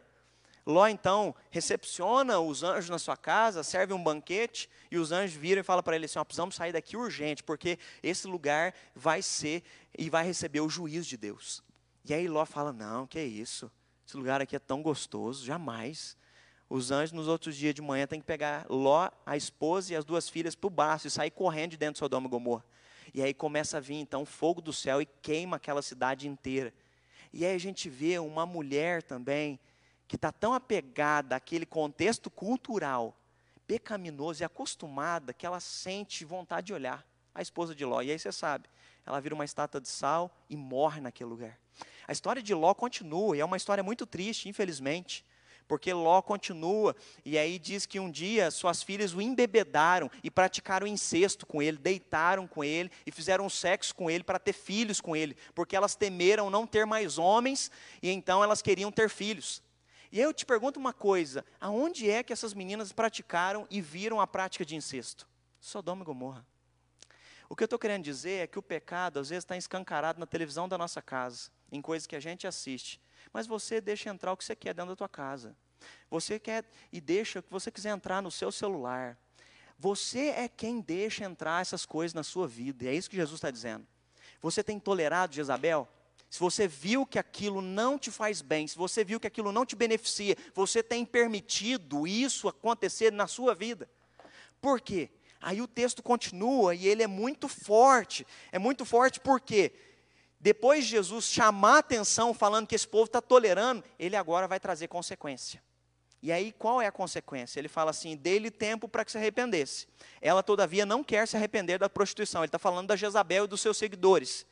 Ló então recepciona os anjos na sua casa, serve um banquete e os anjos viram e falam para ele assim: ó, precisamos sair daqui urgente, porque esse lugar vai ser e vai receber o juízo de Deus. E aí Ló fala: não, que é isso? Esse lugar aqui é tão gostoso, jamais. Os anjos nos outros dias de manhã têm que pegar Ló, a esposa e as duas filhas para o braço e sair correndo de dentro de Sodoma e Gomorra. E aí começa a vir então fogo do céu e queima aquela cidade inteira. E aí a gente vê uma mulher também que está tão apegada àquele contexto cultural pecaminoso e acostumada que ela sente vontade de olhar a esposa de Ló. E aí você sabe, ela vira uma estátua de sal e morre naquele lugar. A história de Ló continua e é uma história muito triste, infelizmente. Porque Ló continua, e aí diz que um dia suas filhas o embebedaram e praticaram incesto com ele, deitaram com ele e fizeram sexo com ele para ter filhos com ele, porque elas temeram não ter mais homens e então elas queriam ter filhos. E aí eu te pergunto uma coisa: aonde é que essas meninas praticaram e viram a prática de incesto? Sodoma e Gomorra. O que eu estou querendo dizer é que o pecado às vezes está escancarado na televisão da nossa casa, em coisas que a gente assiste. Mas você deixa entrar o que você quer dentro da tua casa. Você quer e deixa o que você quiser entrar no seu celular. Você é quem deixa entrar essas coisas na sua vida. E é isso que Jesus está dizendo. Você tem tolerado Jezabel? Se você viu que aquilo não te faz bem, se você viu que aquilo não te beneficia, você tem permitido isso acontecer na sua vida. Por quê? Aí o texto continua e ele é muito forte. É muito forte porque depois de Jesus chamar a atenção falando que esse povo está tolerando, ele agora vai trazer consequência. E aí qual é a consequência? Ele fala assim: dê-lhe tempo para que se arrependesse. Ela, todavia, não quer se arrepender da prostituição. Ele está falando da Jezabel e dos seus seguidores.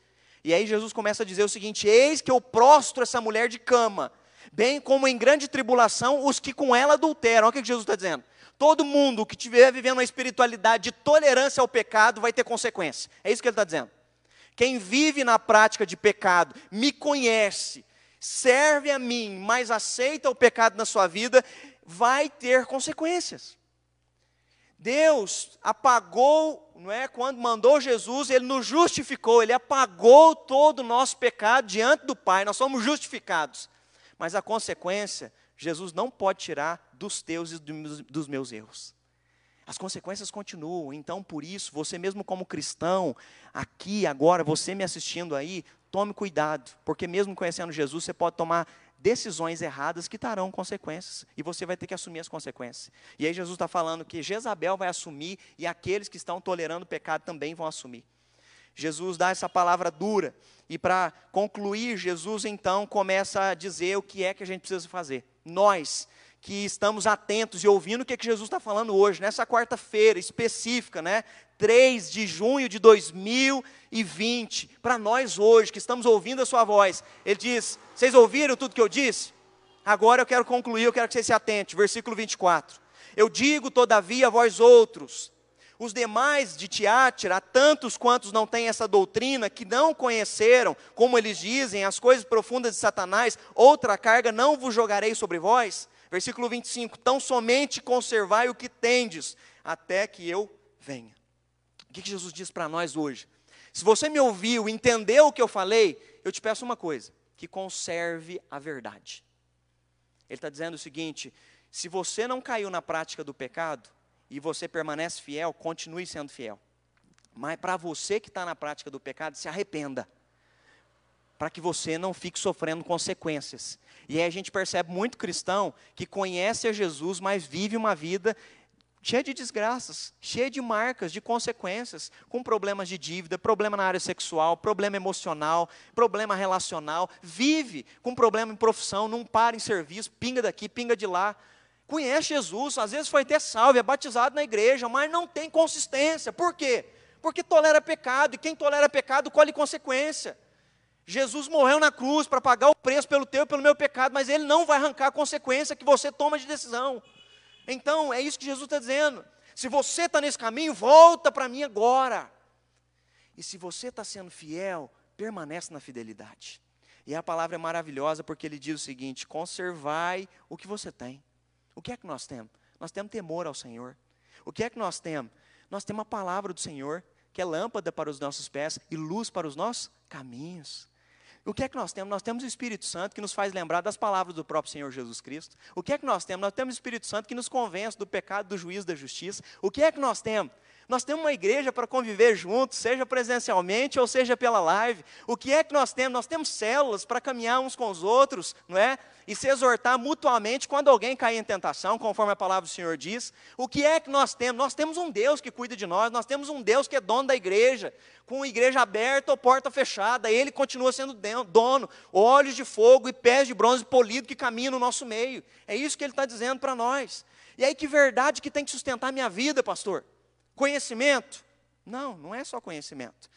E aí Jesus começa a dizer o seguinte: Eis que eu prostro essa mulher de cama, bem como em grande tribulação os que com ela adulteram. Olha o que Jesus está dizendo. Todo mundo que estiver vivendo uma espiritualidade de tolerância ao pecado vai ter consequência. É isso que ele está dizendo. Quem vive na prática de pecado, me conhece, serve a mim, mas aceita o pecado na sua vida, vai ter consequências. Deus apagou, não é? Quando mandou Jesus, ele nos justificou, ele apagou todo o nosso pecado diante do Pai. Nós somos justificados. Mas a consequência, Jesus não pode tirar dos teus e dos meus erros. As consequências continuam. Então, por isso, você mesmo como cristão, aqui agora, você me assistindo aí, tome cuidado, porque mesmo conhecendo Jesus, você pode tomar decisões erradas que trarão consequências, e você vai ter que assumir as consequências. E aí Jesus está falando que Jezabel vai assumir, e aqueles que estão tolerando o pecado também vão assumir. Jesus dá essa palavra dura, e para concluir, Jesus então começa a dizer o que é que a gente precisa fazer. Nós, que estamos atentos e ouvindo o que, é que Jesus está falando hoje, nessa quarta-feira específica, né? 3 de junho de 2020, para nós hoje, que estamos ouvindo a sua voz, ele diz: Vocês ouviram tudo que eu disse? Agora eu quero concluir, eu quero que vocês se atentem, versículo 24. Eu digo, todavia, a vós outros, os demais de Tiátira, tantos quantos não têm essa doutrina, que não conheceram, como eles dizem, as coisas profundas de Satanás, outra carga não vos jogarei sobre vós. Versículo 25: Tão somente conservai o que tendes, até que eu venha. O que Jesus diz para nós hoje? Se você me ouviu, entendeu o que eu falei, eu te peço uma coisa: que conserve a verdade. Ele está dizendo o seguinte: se você não caiu na prática do pecado e você permanece fiel, continue sendo fiel. Mas para você que está na prática do pecado, se arrependa. Para que você não fique sofrendo consequências. E aí a gente percebe muito cristão que conhece a Jesus, mas vive uma vida cheia de desgraças, cheia de marcas, de consequências, com problemas de dívida, problema na área sexual, problema emocional, problema relacional, vive com problema em profissão, não para em serviço, pinga daqui, pinga de lá. Conhece Jesus, às vezes foi até salvo, é batizado na igreja, mas não tem consistência. Por quê? Porque tolera pecado, e quem tolera pecado colhe consequência. Jesus morreu na cruz para pagar o preço pelo teu e pelo meu pecado, mas ele não vai arrancar a consequência que você toma de decisão. Então, é isso que Jesus está dizendo. Se você está nesse caminho, volta para mim agora. E se você está sendo fiel, permanece na fidelidade. E a palavra é maravilhosa porque ele diz o seguinte: conservai o que você tem. O que é que nós temos? Nós temos temor ao Senhor. O que é que nós temos? Nós temos a palavra do Senhor, que é lâmpada para os nossos pés e luz para os nossos caminhos. O que é que nós temos? Nós temos o Espírito Santo que nos faz lembrar das palavras do próprio Senhor Jesus Cristo. O que é que nós temos? Nós temos o Espírito Santo que nos convence do pecado, do juízo, da justiça. O que é que nós temos? Nós temos uma igreja para conviver juntos, seja presencialmente ou seja pela live. O que é que nós temos? Nós temos células para caminhar uns com os outros, não é? E se exortar mutuamente quando alguém cair em tentação, conforme a palavra do Senhor diz. O que é que nós temos? Nós temos um Deus que cuida de nós, nós temos um Deus que é dono da igreja, com igreja aberta ou porta fechada, ele continua sendo dono, olhos de fogo e pés de bronze polido que caminham no nosso meio. É isso que ele está dizendo para nós. E aí, que verdade que tem que sustentar a minha vida, pastor? Conhecimento? Não, não é só conhecimento.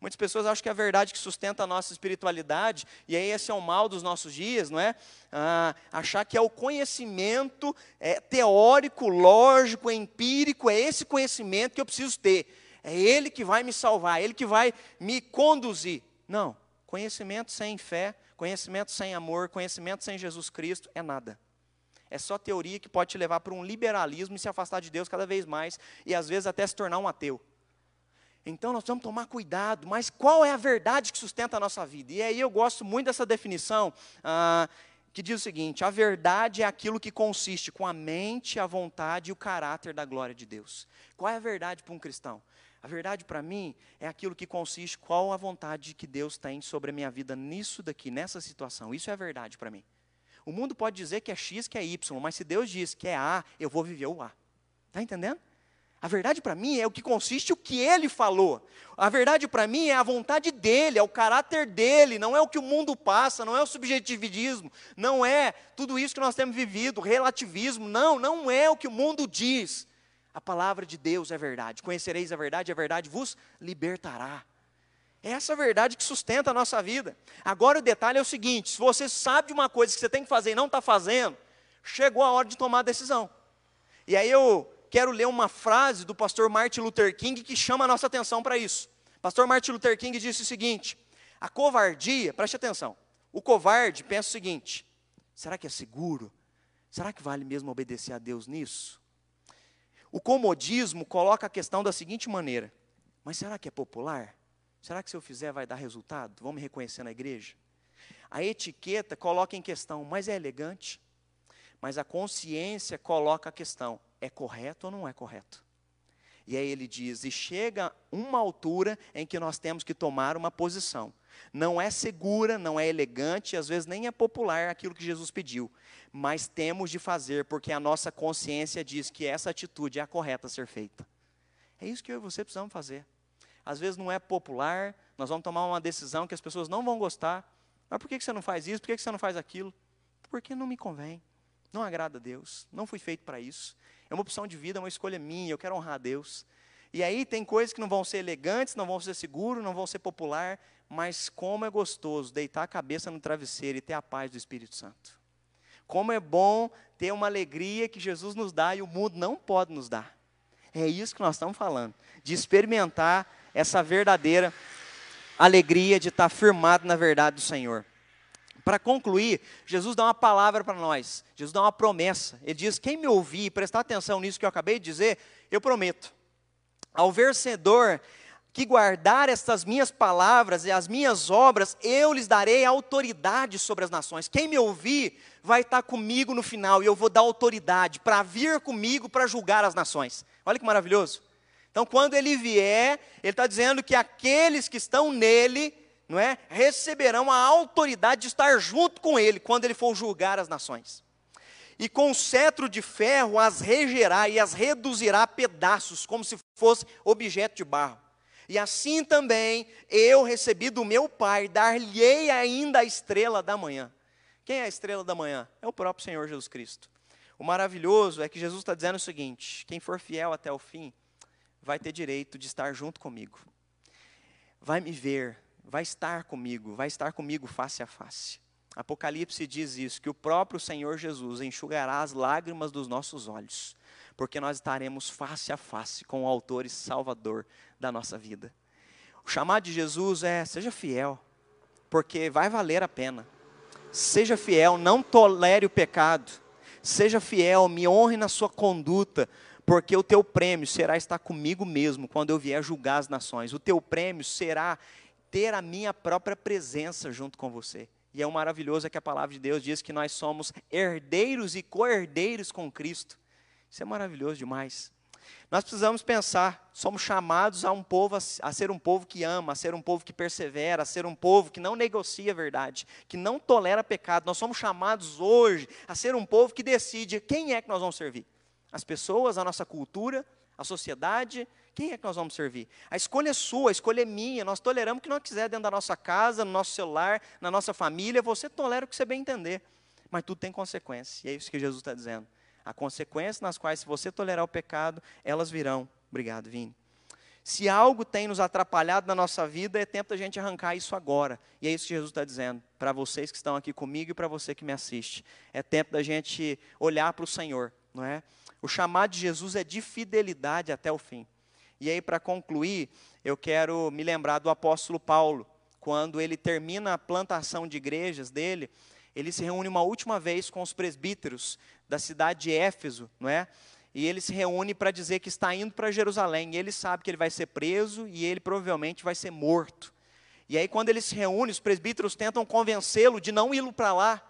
Muitas pessoas acham que é a verdade que sustenta a nossa espiritualidade, e aí esse é o mal dos nossos dias, não é? Ah, achar que é o conhecimento é, teórico, lógico, empírico, é esse conhecimento que eu preciso ter. É ele que vai me salvar, é ele que vai me conduzir. Não, conhecimento sem fé, conhecimento sem amor, conhecimento sem Jesus Cristo é nada é só teoria que pode te levar para um liberalismo e se afastar de Deus cada vez mais, e às vezes até se tornar um ateu. Então nós vamos tomar cuidado, mas qual é a verdade que sustenta a nossa vida? E aí eu gosto muito dessa definição, ah, que diz o seguinte: a verdade é aquilo que consiste com a mente, a vontade e o caráter da glória de Deus. Qual é a verdade para um cristão? A verdade para mim é aquilo que consiste qual a vontade que Deus tem sobre a minha vida nisso daqui, nessa situação. Isso é a verdade para mim. O mundo pode dizer que é X, que é Y, mas se Deus diz que é A, eu vou viver o A. Está entendendo? A verdade para mim é o que consiste o que ele falou. A verdade para mim é a vontade dele, é o caráter dele, não é o que o mundo passa, não é o subjetivismo, não é tudo isso que nós temos vivido, relativismo, não, não é o que o mundo diz. A palavra de Deus é verdade. Conhecereis a verdade, a verdade vos libertará. É essa verdade que sustenta a nossa vida. Agora o detalhe é o seguinte: se você sabe de uma coisa que você tem que fazer e não está fazendo, chegou a hora de tomar a decisão. E aí eu quero ler uma frase do pastor Martin Luther King que chama a nossa atenção para isso. Pastor Martin Luther King disse o seguinte: a covardia, preste atenção, o covarde pensa o seguinte: será que é seguro? Será que vale mesmo obedecer a Deus nisso? O comodismo coloca a questão da seguinte maneira: mas será que é popular? Será que se eu fizer vai dar resultado? Vão me reconhecer na igreja? A etiqueta coloca em questão, mas é elegante? Mas a consciência coloca a questão: é correto ou não é correto? E aí ele diz: e chega uma altura em que nós temos que tomar uma posição. Não é segura, não é elegante, às vezes nem é popular aquilo que Jesus pediu, mas temos de fazer porque a nossa consciência diz que essa atitude é a correta a ser feita. É isso que eu e você precisamos fazer. Às vezes não é popular, nós vamos tomar uma decisão que as pessoas não vão gostar. Mas por que você não faz isso? Por que você não faz aquilo? Porque não me convém, não agrada a Deus, não fui feito para isso. É uma opção de vida, é uma escolha minha, eu quero honrar a Deus. E aí tem coisas que não vão ser elegantes, não vão ser seguros, não vão ser popular, mas como é gostoso deitar a cabeça no travesseiro e ter a paz do Espírito Santo. Como é bom ter uma alegria que Jesus nos dá e o mundo não pode nos dar. É isso que nós estamos falando, de experimentar essa verdadeira alegria de estar firmado na verdade do Senhor. Para concluir, Jesus dá uma palavra para nós, Jesus dá uma promessa. Ele diz: Quem me ouvir, prestar atenção nisso que eu acabei de dizer, eu prometo. Ao vencedor que guardar estas minhas palavras e as minhas obras, eu lhes darei autoridade sobre as nações. Quem me ouvir vai estar comigo no final e eu vou dar autoridade para vir comigo para julgar as nações. Olha que maravilhoso. Então, quando ele vier, ele está dizendo que aqueles que estão nele não é, receberão a autoridade de estar junto com ele quando ele for julgar as nações. E com cetro de ferro as regerá e as reduzirá a pedaços, como se fosse objeto de barro. E assim também eu recebi do meu Pai, dar-lhe ainda a estrela da manhã. Quem é a estrela da manhã? É o próprio Senhor Jesus Cristo. O maravilhoso é que Jesus está dizendo o seguinte: quem for fiel até o fim, vai ter direito de estar junto comigo. Vai me ver, vai estar comigo, vai estar comigo face a face. Apocalipse diz isso, que o próprio Senhor Jesus enxugará as lágrimas dos nossos olhos, porque nós estaremos face a face com o autor e salvador da nossa vida. O chamado de Jesus é: seja fiel, porque vai valer a pena. Seja fiel, não tolere o pecado. Seja fiel, me honre na sua conduta, porque o teu prêmio será estar comigo mesmo quando eu vier julgar as nações. O teu prêmio será ter a minha própria presença junto com você. E é maravilhoso é que a palavra de Deus diz que nós somos herdeiros e co-herdeiros com Cristo. Isso é maravilhoso demais. Nós precisamos pensar, somos chamados a um povo a ser um povo que ama, a ser um povo que persevera, a ser um povo que não negocia a verdade, que não tolera pecado. Nós somos chamados hoje a ser um povo que decide quem é que nós vamos servir. As pessoas, a nossa cultura, a sociedade, quem é que nós vamos servir? A escolha é sua, a escolha é minha. Nós toleramos o que nós quiser dentro da nossa casa, no nosso celular, na nossa família. Você tolera o que você bem entender. Mas tudo tem consequência. E é isso que Jesus está dizendo. Há consequências nas quais, se você tolerar o pecado, elas virão. Obrigado, Vini. Se algo tem nos atrapalhado na nossa vida, é tempo da gente arrancar isso agora. E é isso que Jesus está dizendo para vocês que estão aqui comigo e para você que me assiste. É tempo da gente olhar para o Senhor, não é? O chamado de Jesus é de fidelidade até o fim. E aí, para concluir, eu quero me lembrar do apóstolo Paulo, quando ele termina a plantação de igrejas dele, ele se reúne uma última vez com os presbíteros da cidade de Éfeso, não é? E ele se reúne para dizer que está indo para Jerusalém. E ele sabe que ele vai ser preso e ele provavelmente vai ser morto. E aí, quando ele se reúne, os presbíteros tentam convencê-lo de não ir para lá.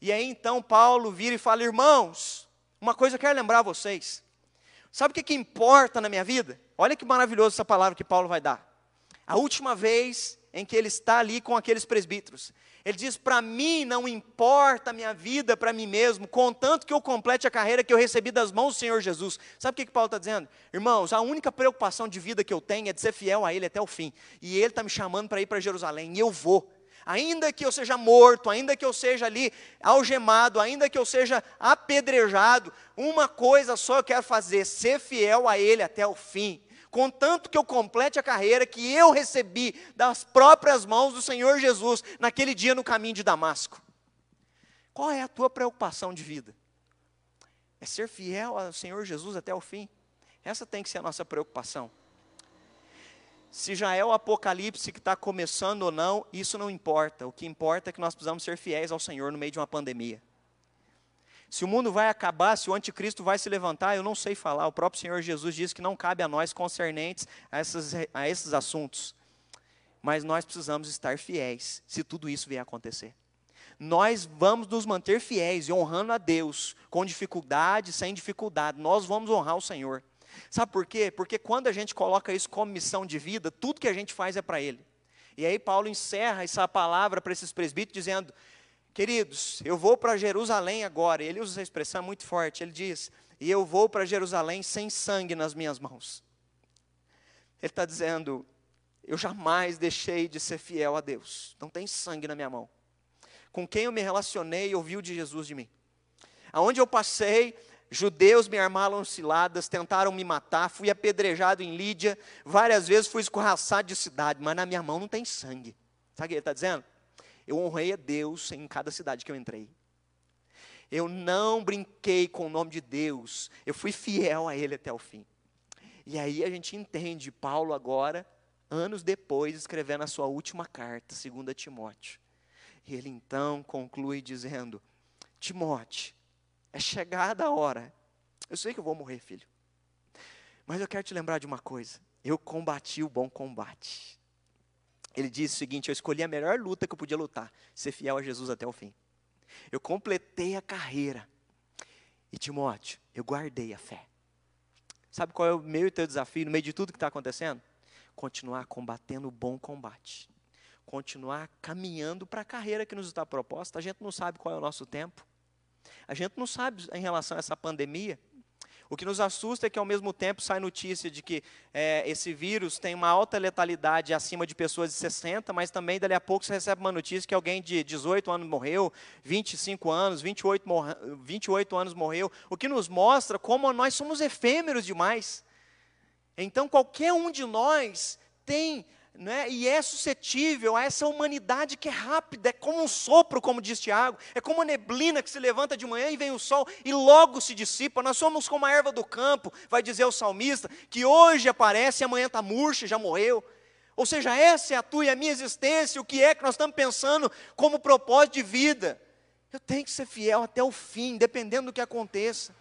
E aí, então, Paulo vira e fala: Irmãos, uma coisa eu quero lembrar vocês. Sabe o que, que importa na minha vida? Olha que maravilhoso essa palavra que Paulo vai dar. A última vez em que ele está ali com aqueles presbíteros, ele diz: Para mim não importa a minha vida para mim mesmo, contanto que eu complete a carreira que eu recebi das mãos do Senhor Jesus. Sabe o que, que Paulo está dizendo? Irmãos, a única preocupação de vida que eu tenho é de ser fiel a Ele até o fim. E Ele está me chamando para ir para Jerusalém, e eu vou. Ainda que eu seja morto, ainda que eu seja ali algemado, ainda que eu seja apedrejado, uma coisa só eu quero fazer: ser fiel a Ele até o fim contanto que eu complete a carreira que eu recebi das próprias mãos do Senhor Jesus naquele dia no caminho de Damasco. Qual é a tua preocupação de vida? É ser fiel ao Senhor Jesus até o fim? Essa tem que ser a nossa preocupação. Se já é o apocalipse que está começando ou não, isso não importa. O que importa é que nós precisamos ser fiéis ao Senhor no meio de uma pandemia. Se o mundo vai acabar, se o anticristo vai se levantar, eu não sei falar. O próprio Senhor Jesus diz que não cabe a nós concernentes a, essas, a esses assuntos. Mas nós precisamos estar fiéis, se tudo isso vier a acontecer. Nós vamos nos manter fiéis e honrando a Deus, com dificuldade, sem dificuldade. Nós vamos honrar o Senhor. Sabe por quê? Porque quando a gente coloca isso como missão de vida, tudo que a gente faz é para Ele. E aí Paulo encerra essa palavra para esses presbíteros dizendo: Queridos, eu vou para Jerusalém agora. Ele usa essa expressão muito forte. Ele diz: E eu vou para Jerusalém sem sangue nas minhas mãos. Ele está dizendo: Eu jamais deixei de ser fiel a Deus. Não tem sangue na minha mão. Com quem eu me relacionei ouviu de Jesus de mim. Aonde eu passei, judeus me armaram ciladas, tentaram me matar, fui apedrejado em Lídia, várias vezes fui escorraçado de cidade, mas na minha mão não tem sangue. Sabe o que ele está dizendo? Eu honrei a Deus em cada cidade que eu entrei. Eu não brinquei com o nome de Deus. Eu fui fiel a Ele até o fim. E aí a gente entende Paulo agora, anos depois, escrevendo a sua última carta, 2 Timóteo. E ele então conclui dizendo: Timóteo, é chegada a hora. Eu sei que eu vou morrer, filho. Mas eu quero te lembrar de uma coisa. Eu combati o bom combate ele diz o seguinte: Eu escolhi a melhor luta que eu podia lutar, ser fiel a Jesus até o fim. Eu completei a carreira. E Timóteo, eu guardei a fé. Sabe qual é o meu e teu desafio no meio de tudo que está acontecendo? Continuar combatendo o bom combate. Continuar caminhando para a carreira que nos está proposta. A gente não sabe qual é o nosso tempo. A gente não sabe em relação a essa pandemia o que nos assusta é que, ao mesmo tempo, sai notícia de que é, esse vírus tem uma alta letalidade acima de pessoas de 60, mas também, dali a pouco, você recebe uma notícia que alguém de 18 anos morreu, 25 anos, 28, 28 anos morreu, o que nos mostra como nós somos efêmeros demais. Então, qualquer um de nós tem né, e é suscetível a essa humanidade que é rápida, é como um sopro, como diz Tiago, é como uma neblina que se levanta de manhã e vem o sol e logo se dissipa. Nós somos como a erva do campo, vai dizer o salmista, que hoje aparece e amanhã está murcha, já morreu. Ou seja, essa é a tua e a minha existência, o que é que nós estamos pensando como propósito de vida. Eu tenho que ser fiel até o fim, dependendo do que aconteça.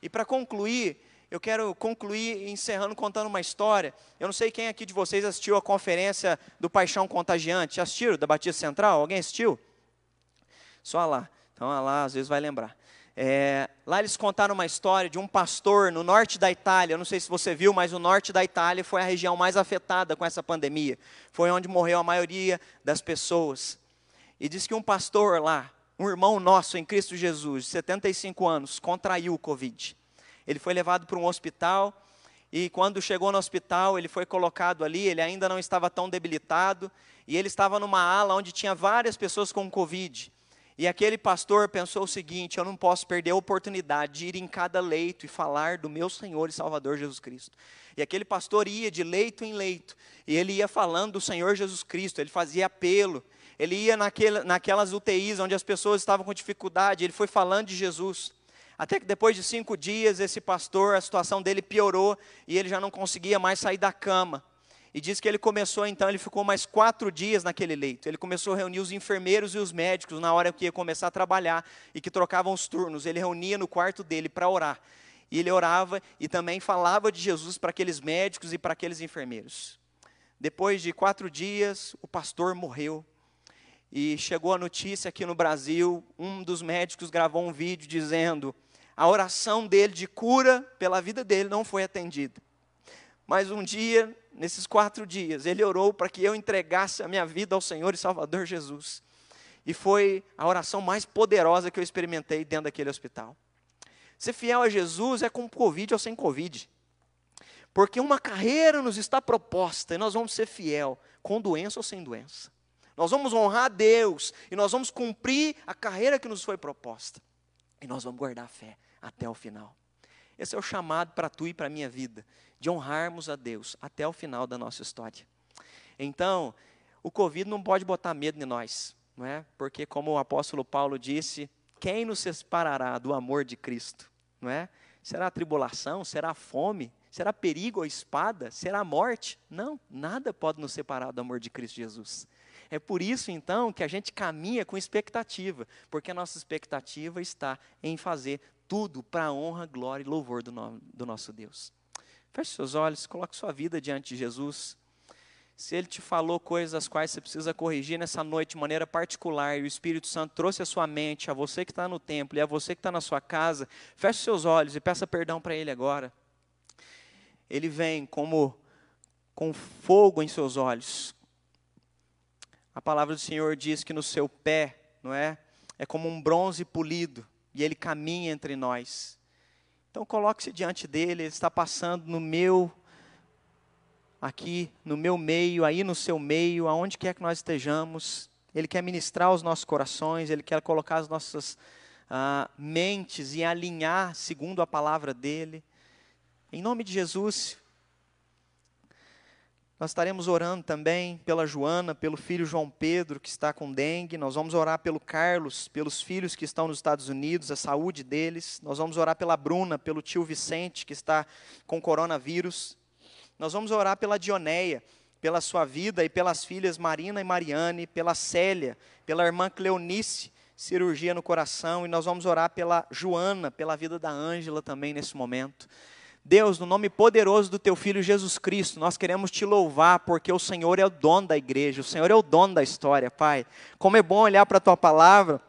E para concluir, eu quero concluir encerrando contando uma história. Eu não sei quem aqui de vocês assistiu a conferência do Paixão Contagiante. Assistiram da Batista Central? Alguém assistiu? Só lá. Então lá às vezes vai lembrar. É, lá eles contaram uma história de um pastor no norte da Itália. Eu não sei se você viu, mas o norte da Itália foi a região mais afetada com essa pandemia. Foi onde morreu a maioria das pessoas. E diz que um pastor lá, um irmão nosso em Cristo Jesus, de 75 anos, contraiu o Covid. Ele foi levado para um hospital e quando chegou no hospital, ele foi colocado ali, ele ainda não estava tão debilitado, e ele estava numa ala onde tinha várias pessoas com Covid. E aquele pastor pensou o seguinte: eu não posso perder a oportunidade de ir em cada leito e falar do meu Senhor e Salvador Jesus Cristo. E aquele pastor ia de leito em leito, e ele ia falando do Senhor Jesus Cristo, ele fazia apelo, ele ia naquele, naquelas UTIs onde as pessoas estavam com dificuldade, ele foi falando de Jesus. Até que depois de cinco dias, esse pastor, a situação dele piorou e ele já não conseguia mais sair da cama. E diz que ele começou, então, ele ficou mais quatro dias naquele leito. Ele começou a reunir os enfermeiros e os médicos na hora que ia começar a trabalhar e que trocavam os turnos. Ele reunia no quarto dele para orar. E ele orava e também falava de Jesus para aqueles médicos e para aqueles enfermeiros. Depois de quatro dias, o pastor morreu. E chegou a notícia aqui no Brasil: um dos médicos gravou um vídeo dizendo a oração dele de cura pela vida dele não foi atendida. Mas um dia, nesses quatro dias, ele orou para que eu entregasse a minha vida ao Senhor e Salvador Jesus. E foi a oração mais poderosa que eu experimentei dentro daquele hospital. Ser fiel a Jesus é com Covid ou sem Covid. Porque uma carreira nos está proposta e nós vamos ser fiel, com doença ou sem doença. Nós vamos honrar a Deus e nós vamos cumprir a carreira que nos foi proposta. E nós vamos guardar a fé até o final. Esse é o chamado para tu e para a minha vida, de honrarmos a Deus até o final da nossa história. Então, o Covid não pode botar medo em nós, não é? Porque como o apóstolo Paulo disse, quem nos separará do amor de Cristo, não é? Será tribulação, será fome, será perigo ou espada, será morte? Não, nada pode nos separar do amor de Cristo Jesus. É por isso, então, que a gente caminha com expectativa, porque a nossa expectativa está em fazer tudo para a honra, glória e louvor do, nome, do nosso Deus. Feche seus olhos, coloque sua vida diante de Jesus. Se Ele te falou coisas as quais você precisa corrigir nessa noite de maneira particular, e o Espírito Santo trouxe a sua mente, a você que está no templo e a você que está na sua casa, feche seus olhos e peça perdão para Ele agora. Ele vem como com fogo em seus olhos, a palavra do Senhor diz que no seu pé, não é? É como um bronze polido e ele caminha entre nós. Então coloque-se diante dele, ele está passando no meu aqui, no meu meio, aí no seu meio, aonde quer que nós estejamos. Ele quer ministrar os nossos corações, ele quer colocar as nossas ah, mentes e alinhar segundo a palavra dele. Em nome de Jesus, nós estaremos orando também pela Joana, pelo filho João Pedro, que está com dengue. Nós vamos orar pelo Carlos, pelos filhos que estão nos Estados Unidos, a saúde deles. Nós vamos orar pela Bruna, pelo tio Vicente, que está com coronavírus. Nós vamos orar pela Dioneia, pela sua vida e pelas filhas Marina e Mariane, pela Célia, pela irmã Cleonice, cirurgia no coração. E nós vamos orar pela Joana, pela vida da Ângela também nesse momento. Deus, no nome poderoso do teu filho Jesus Cristo, nós queremos te louvar porque o Senhor é o dono da igreja, o Senhor é o dono da história, Pai. Como é bom olhar para a tua palavra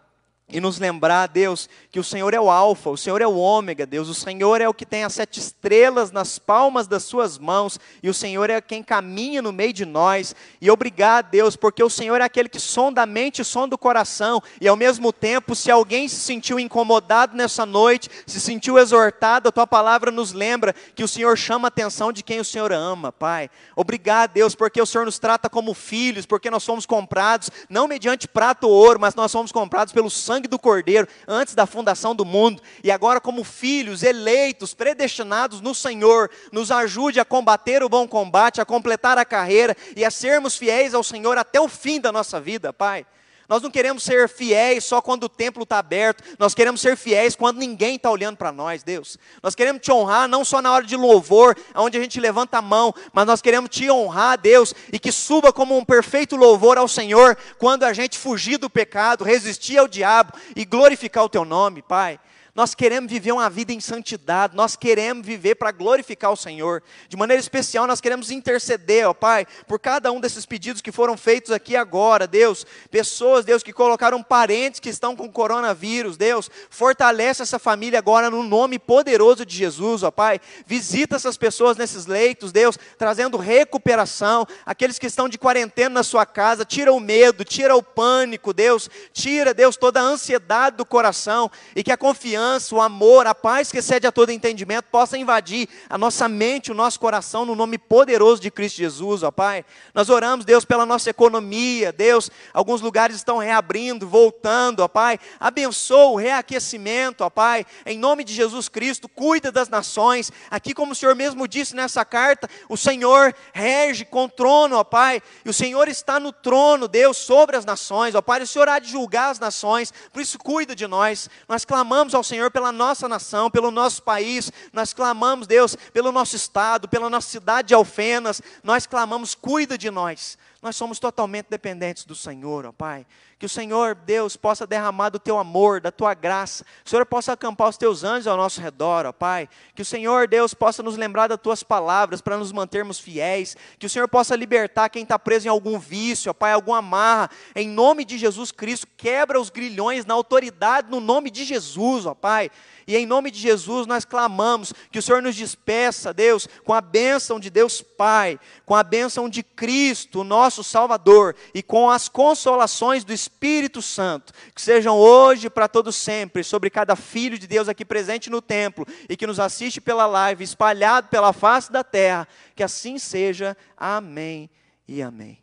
e nos lembrar, Deus, que o Senhor é o Alfa, o Senhor é o Ômega, Deus, o Senhor é o que tem as sete estrelas nas palmas das suas mãos, e o Senhor é quem caminha no meio de nós. E obrigado, Deus, porque o Senhor é aquele que sonda a mente e sonda o coração, e ao mesmo tempo, se alguém se sentiu incomodado nessa noite, se sentiu exortado, a tua palavra nos lembra que o Senhor chama a atenção de quem o Senhor ama, Pai. Obrigado, Deus, porque o Senhor nos trata como filhos, porque nós somos comprados, não mediante prata ou ouro, mas nós somos comprados pelo sangue sangue do Cordeiro antes da fundação do mundo, e agora, como filhos eleitos, predestinados no Senhor, nos ajude a combater o bom combate, a completar a carreira e a sermos fiéis ao Senhor até o fim da nossa vida, Pai. Nós não queremos ser fiéis só quando o templo está aberto, nós queremos ser fiéis quando ninguém está olhando para nós, Deus. Nós queremos te honrar não só na hora de louvor, onde a gente levanta a mão, mas nós queremos te honrar, Deus, e que suba como um perfeito louvor ao Senhor quando a gente fugir do pecado, resistir ao diabo e glorificar o teu nome, Pai. Nós queremos viver uma vida em santidade, nós queremos viver para glorificar o Senhor. De maneira especial, nós queremos interceder, ó Pai, por cada um desses pedidos que foram feitos aqui agora, Deus. Pessoas, Deus, que colocaram parentes que estão com coronavírus, Deus. Fortalece essa família agora no nome poderoso de Jesus, ó Pai. Visita essas pessoas nesses leitos, Deus, trazendo recuperação. Aqueles que estão de quarentena na sua casa, tira o medo, tira o pânico, Deus. Tira, Deus, toda a ansiedade do coração e que a confiança confiança, o amor, a paz que excede a todo entendimento possa invadir a nossa mente, o nosso coração, no nome poderoso de Cristo Jesus, ó Pai. Nós oramos, Deus, pela nossa economia, Deus, alguns lugares estão reabrindo, voltando, ó Pai. Abençoa o reaquecimento, ó Pai, em nome de Jesus Cristo, cuida das nações. Aqui, como o Senhor mesmo disse nessa carta, o Senhor rege com trono, ó Pai, e o Senhor está no trono, Deus, sobre as nações, ó Pai. O Senhor há de julgar as nações, por isso cuida de nós. Nós clamamos ao Senhor Senhor, pela nossa nação, pelo nosso país. Nós clamamos, Deus, pelo nosso estado, pela nossa cidade de Alfenas. Nós clamamos, cuida de nós. Nós somos totalmente dependentes do Senhor, ó Pai. Que o Senhor, Deus, possa derramar do teu amor, da tua graça. O Senhor possa acampar os teus anjos ao nosso redor, ó Pai. Que o Senhor, Deus, possa nos lembrar das tuas palavras para nos mantermos fiéis. Que o Senhor possa libertar quem está preso em algum vício, ó Pai, alguma amarra. Em nome de Jesus Cristo, quebra os grilhões na autoridade, no nome de Jesus, ó Pai. E em nome de Jesus nós clamamos que o Senhor nos despeça, Deus, com a bênção de Deus Pai, com a bênção de Cristo, nosso Salvador, e com as consolações do Espírito Santo, que sejam hoje para todos sempre sobre cada filho de Deus aqui presente no templo e que nos assiste pela live, espalhado pela face da terra. Que assim seja. Amém e amém.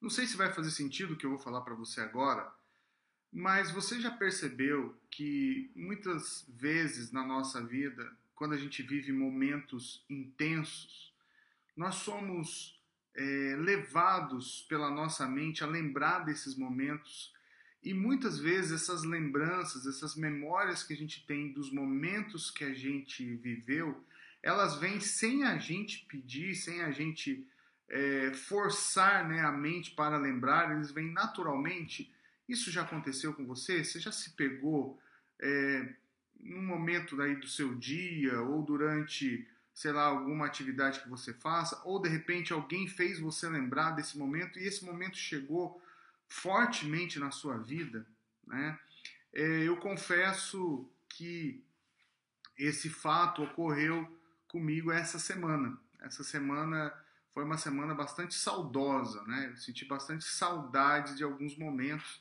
Não sei se vai fazer sentido o que eu vou falar para você agora mas você já percebeu que muitas vezes na nossa vida, quando a gente vive momentos intensos, nós somos é, levados pela nossa mente a lembrar desses momentos. E muitas vezes essas lembranças, essas memórias que a gente tem dos momentos que a gente viveu, elas vêm sem a gente pedir, sem a gente é, forçar né, a mente para lembrar, eles vêm naturalmente isso já aconteceu com você? Você já se pegou é, num momento daí do seu dia ou durante, sei lá, alguma atividade que você faça, ou de repente alguém fez você lembrar desse momento e esse momento chegou fortemente na sua vida, né? É, eu confesso que esse fato ocorreu comigo essa semana. Essa semana foi uma semana bastante saudosa, né? Eu senti bastante saudade de alguns momentos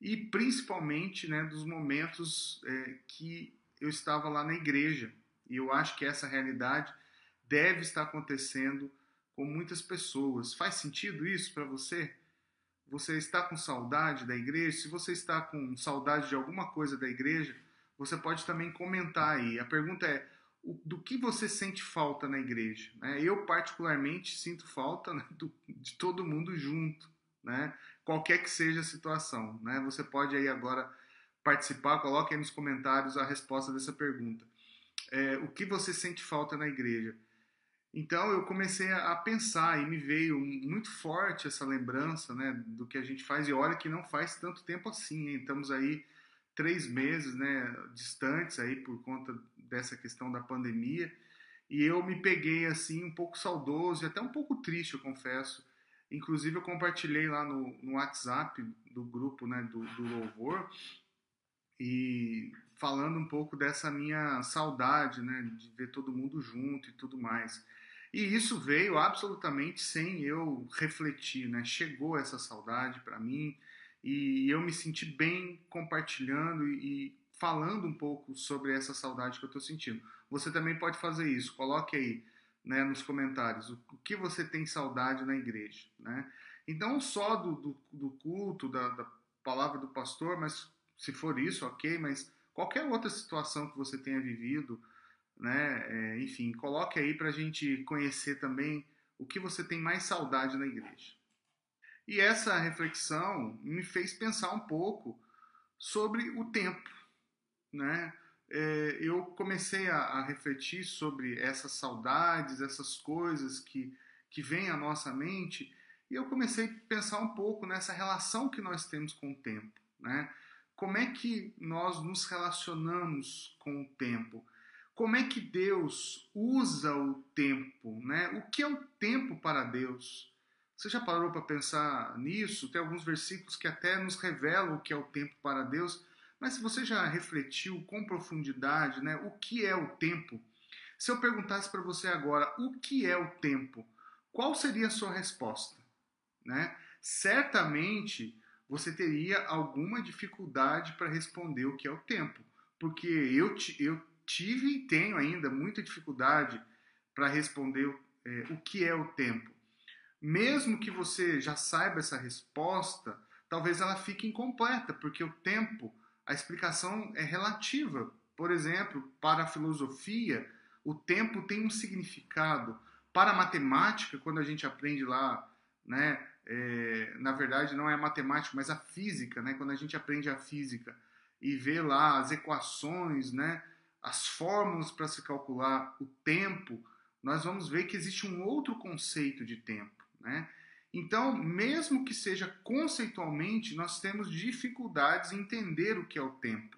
e principalmente né, dos momentos é, que eu estava lá na igreja. E eu acho que essa realidade deve estar acontecendo com muitas pessoas. Faz sentido isso para você? Você está com saudade da igreja? Se você está com saudade de alguma coisa da igreja, você pode também comentar aí. A pergunta é: do que você sente falta na igreja? Né? Eu, particularmente, sinto falta né, de todo mundo junto. Né? Qualquer que seja a situação. Né? Você pode aí agora participar, coloque aí nos comentários a resposta dessa pergunta. É, o que você sente falta na igreja? Então eu comecei a pensar e me veio muito forte essa lembrança né, do que a gente faz. E olha que não faz tanto tempo assim, hein? estamos aí três meses né, distantes aí por conta dessa questão da pandemia. E eu me peguei assim um pouco saudoso e até um pouco triste, eu confesso, Inclusive eu compartilhei lá no, no WhatsApp do grupo né, do, do Louvor e falando um pouco dessa minha saudade né, de ver todo mundo junto e tudo mais. E isso veio absolutamente sem eu refletir, né? Chegou essa saudade para mim e eu me senti bem compartilhando e falando um pouco sobre essa saudade que eu estou sentindo. Você também pode fazer isso. Coloque aí né, nos comentários o, que você tem saudade na igreja. Né? Então, só do, do, do culto, da, da, palavra do pastor, mas se for isso, ok, mas qualquer outra situação que você tenha vivido, né, é, enfim, coloque aí para a gente conhecer também o que você tem mais saudade na igreja. E essa reflexão me fez pensar um pouco sobre o tempo, né? É, eu comecei a, a, refletir sobre essas saudades, essas coisas que, que vêm à nossa mente, e eu comecei a pensar um pouco nessa relação que nós temos com o tempo. Né? Como é que nós nos relacionamos com o tempo? Como é que Deus usa o tempo? Né? O que é o tempo para Deus? Você já parou para pensar nisso? Tem alguns versículos que até nos revelam o que é o tempo para Deus, mas se você já refletiu com profundidade, né, o que é o tempo? Se eu perguntasse para você agora, o que é o tempo? Qual seria a sua resposta? Né? Certamente você teria alguma dificuldade para responder o que é o tempo, porque eu, eu tive e tenho ainda muita dificuldade para responder é, o que é o tempo. Mesmo que você já saiba essa resposta, talvez ela fique incompleta, porque o tempo a explicação é relativa. Por exemplo, para a filosofia, o tempo tem um significado. Para a matemática, quando a gente aprende lá, né, é, na verdade não é a matemática, mas a física, né, quando a gente aprende a física e vê lá as equações, né, as fórmulas para se calcular o tempo, nós vamos ver que existe um outro conceito de tempo. Né? Então, mesmo que seja conceitualmente, nós temos dificuldades em entender o que é o tempo.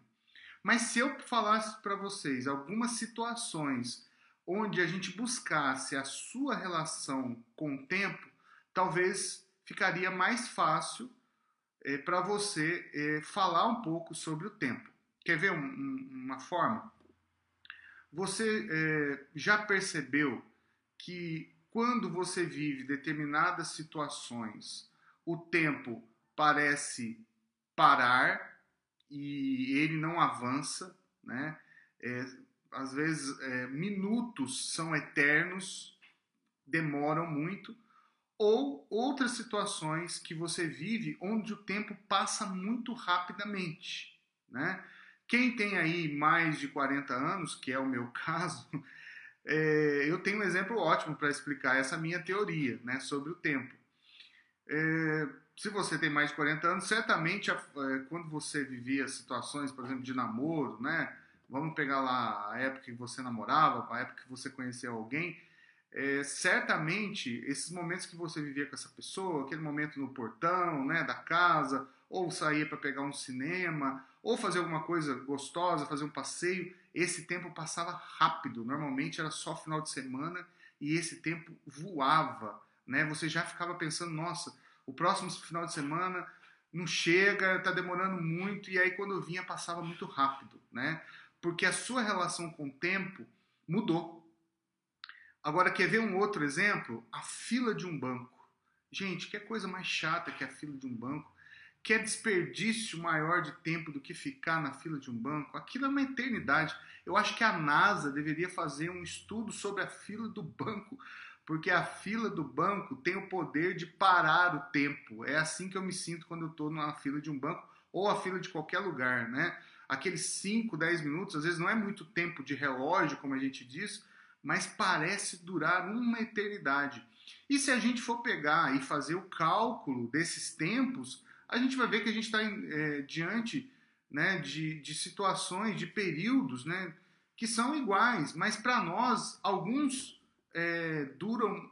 Mas se eu falasse para vocês algumas situações onde a gente buscasse a sua relação com o tempo, talvez ficaria mais fácil é, para você é, falar um pouco sobre o tempo. Quer ver um, um, uma forma? Você é, já percebeu que quando você vive determinadas situações, o tempo parece parar e ele não avança, né? É, às vezes, é, minutos são eternos, demoram muito, ou outras situações que você vive onde o tempo passa muito rapidamente, né? Quem tem aí mais de 40 anos, que é o meu caso, é, eu tenho um exemplo ótimo para explicar essa minha teoria né, sobre o tempo. É, se você tem mais de 40 anos, certamente é, quando você vivia situações, por exemplo, de namoro, né? Vamos pegar lá a época que você namorava, a época que você conheceu alguém, é, certamente esses momentos que você vivia com essa pessoa, aquele momento no portão, né, da casa, ou sair para pegar um cinema, ou fazer alguma coisa gostosa, fazer um passeio, esse tempo passava rápido. Normalmente era só final de semana e esse tempo voava, né? Você já ficava pensando, nossa, o próximo final de semana não chega, está demorando muito e aí quando vinha passava muito rápido, né? Porque a sua relação com o tempo mudou. Agora quer ver um outro exemplo? A fila de um banco. Gente, que coisa mais chata que a fila de um banco que é desperdício maior de tempo do que ficar na fila de um banco? Aquilo é uma eternidade. Eu acho que a NASA deveria fazer um estudo sobre a fila do banco, porque a fila do banco tem o poder de parar o tempo. É assim que eu me sinto quando eu estou na fila de um banco ou a fila de qualquer lugar, né? Aqueles 5, 10 minutos, às vezes não é muito tempo de relógio, como a gente diz, mas parece durar uma eternidade. E se a gente for pegar e fazer o cálculo desses tempos, a gente vai ver que a gente está é, diante né, de, de situações, de períodos né, que são iguais, mas para nós, alguns é, duram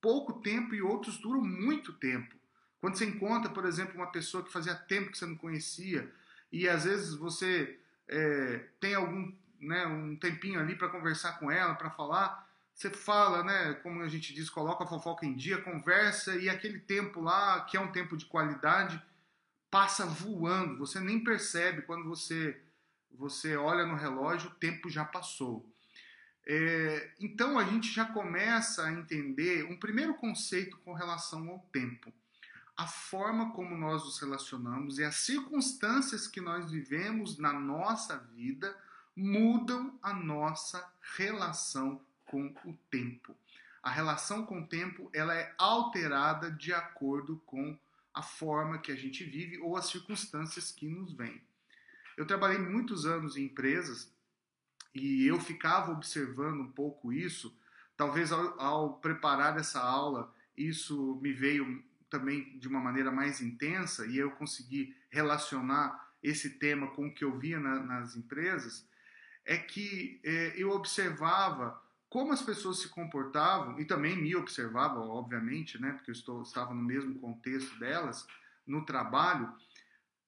pouco tempo e outros duram muito tempo. Quando você encontra, por exemplo, uma pessoa que fazia tempo que você não conhecia e às vezes você é, tem algum né, um tempinho ali para conversar com ela, para falar, você fala, né, como a gente diz, coloca a fofoca em dia, conversa e aquele tempo lá, que é um tempo de qualidade, passa voando, você nem percebe quando você você olha no relógio, o tempo já passou. É, então a gente já começa a entender um primeiro conceito com relação ao tempo. A forma como nós nos relacionamos e as circunstâncias que nós vivemos na nossa vida mudam a nossa relação com o tempo. A relação com o tempo ela é alterada de acordo com a forma que a gente vive ou as circunstâncias que nos vêm. Eu trabalhei muitos anos em empresas e eu ficava observando um pouco isso. Talvez ao, ao preparar essa aula, isso me veio também de uma maneira mais intensa e eu consegui relacionar esse tema com o que eu via na, nas empresas. É que é, eu observava como as pessoas se comportavam, e também me observavam, obviamente, né, porque eu estou, estava no mesmo contexto delas, no trabalho,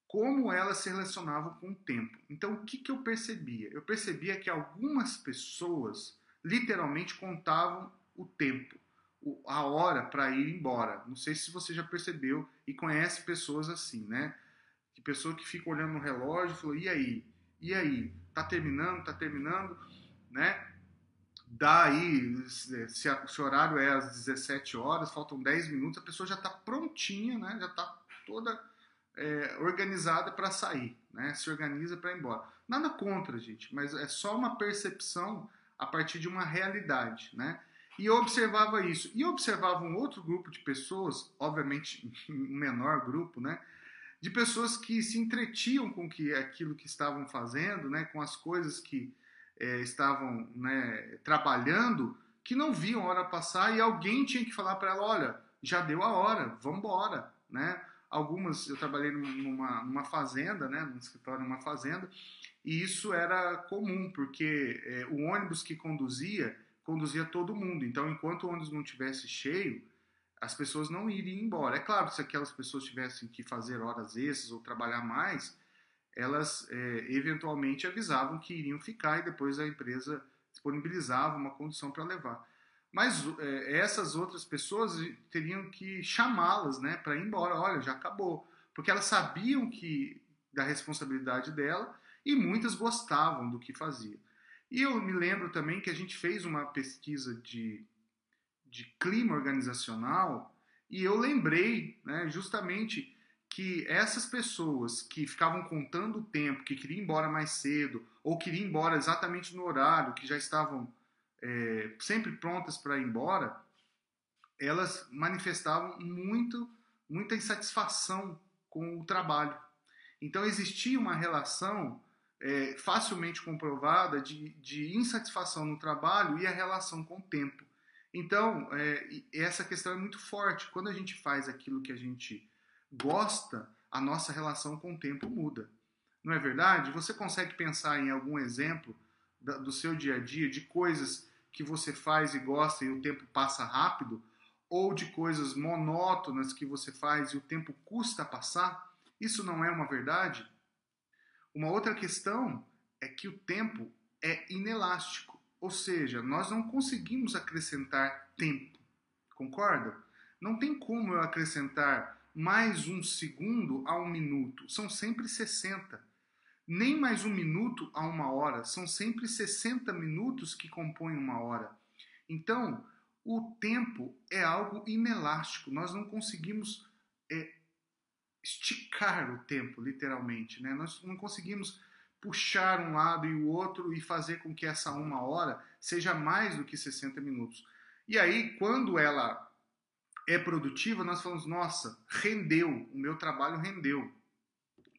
como elas se relacionavam com o tempo. Então, o que, que eu percebia? Eu percebia que algumas pessoas literalmente contavam o tempo, a hora para ir embora. Não sei se você já percebeu e conhece pessoas assim, né? Que pessoa que fica olhando no relógio e falou: e aí? E aí? Tá terminando? Tá terminando? Né? Dá aí, se, se, o horário é às 17 horas, faltam 10 minutos, a pessoa já está prontinha, né? já está toda é, organizada para sair, né? se organiza para ir embora. Nada contra, gente, mas é só uma percepção a partir de uma realidade. Né? E eu observava isso. E eu observava um outro grupo de pessoas, obviamente um menor grupo, né? de pessoas que se entretiam com que aquilo que estavam fazendo, né? com as coisas que é, estavam né, trabalhando que não viam a hora passar e alguém tinha que falar para ela, olha, já deu a hora, vamos embora, né? Algumas, eu trabalhei numa, numa fazenda, né, num escritório numa fazenda, e isso era comum, porque é, o ônibus que conduzia, conduzia todo mundo. Então, enquanto o ônibus não tivesse cheio, as pessoas não iriam embora. É claro, se aquelas pessoas tivessem que fazer horas extras ou trabalhar mais, elas é, eventualmente avisavam que iriam ficar e depois a empresa disponibilizava uma condição para levar. Mas é, essas outras pessoas teriam que chamá-las né, para ir embora. Olha, já acabou. Porque elas sabiam que da responsabilidade dela e muitas gostavam do que fazia. E eu me lembro também que a gente fez uma pesquisa de, de clima organizacional e eu lembrei né, justamente que essas pessoas que ficavam contando o tempo, que queriam ir embora mais cedo, ou queriam ir embora exatamente no horário, que já estavam é, sempre prontas para ir embora, elas manifestavam muito, muita insatisfação com o trabalho. Então existia uma relação é, facilmente comprovada de, de, insatisfação no trabalho e a relação com o tempo. Então, é, essa questão é muito forte. Quando a gente faz aquilo que a gente gosta, a nossa relação com o tempo muda. Não é verdade? Você consegue pensar em algum exemplo do seu dia a dia de coisas que você faz e gosta e o tempo passa rápido? Ou de coisas monótonas que você faz e o tempo custa passar? Isso não é uma verdade? Uma outra questão é que o tempo é inelástico, ou seja, nós não conseguimos acrescentar tempo. Concorda? Não tem como eu acrescentar mais um segundo a um minuto, são sempre 60. Nem mais um minuto a uma hora, são sempre 60 minutos que compõem uma hora. Então, o tempo é algo inelástico, nós não conseguimos é, esticar o tempo, literalmente. Né? Nós não conseguimos puxar um lado e o outro e fazer com que essa uma hora seja mais do que 60 minutos. E aí, quando ela é produtiva, nós falamos, nossa, rendeu, o meu trabalho rendeu.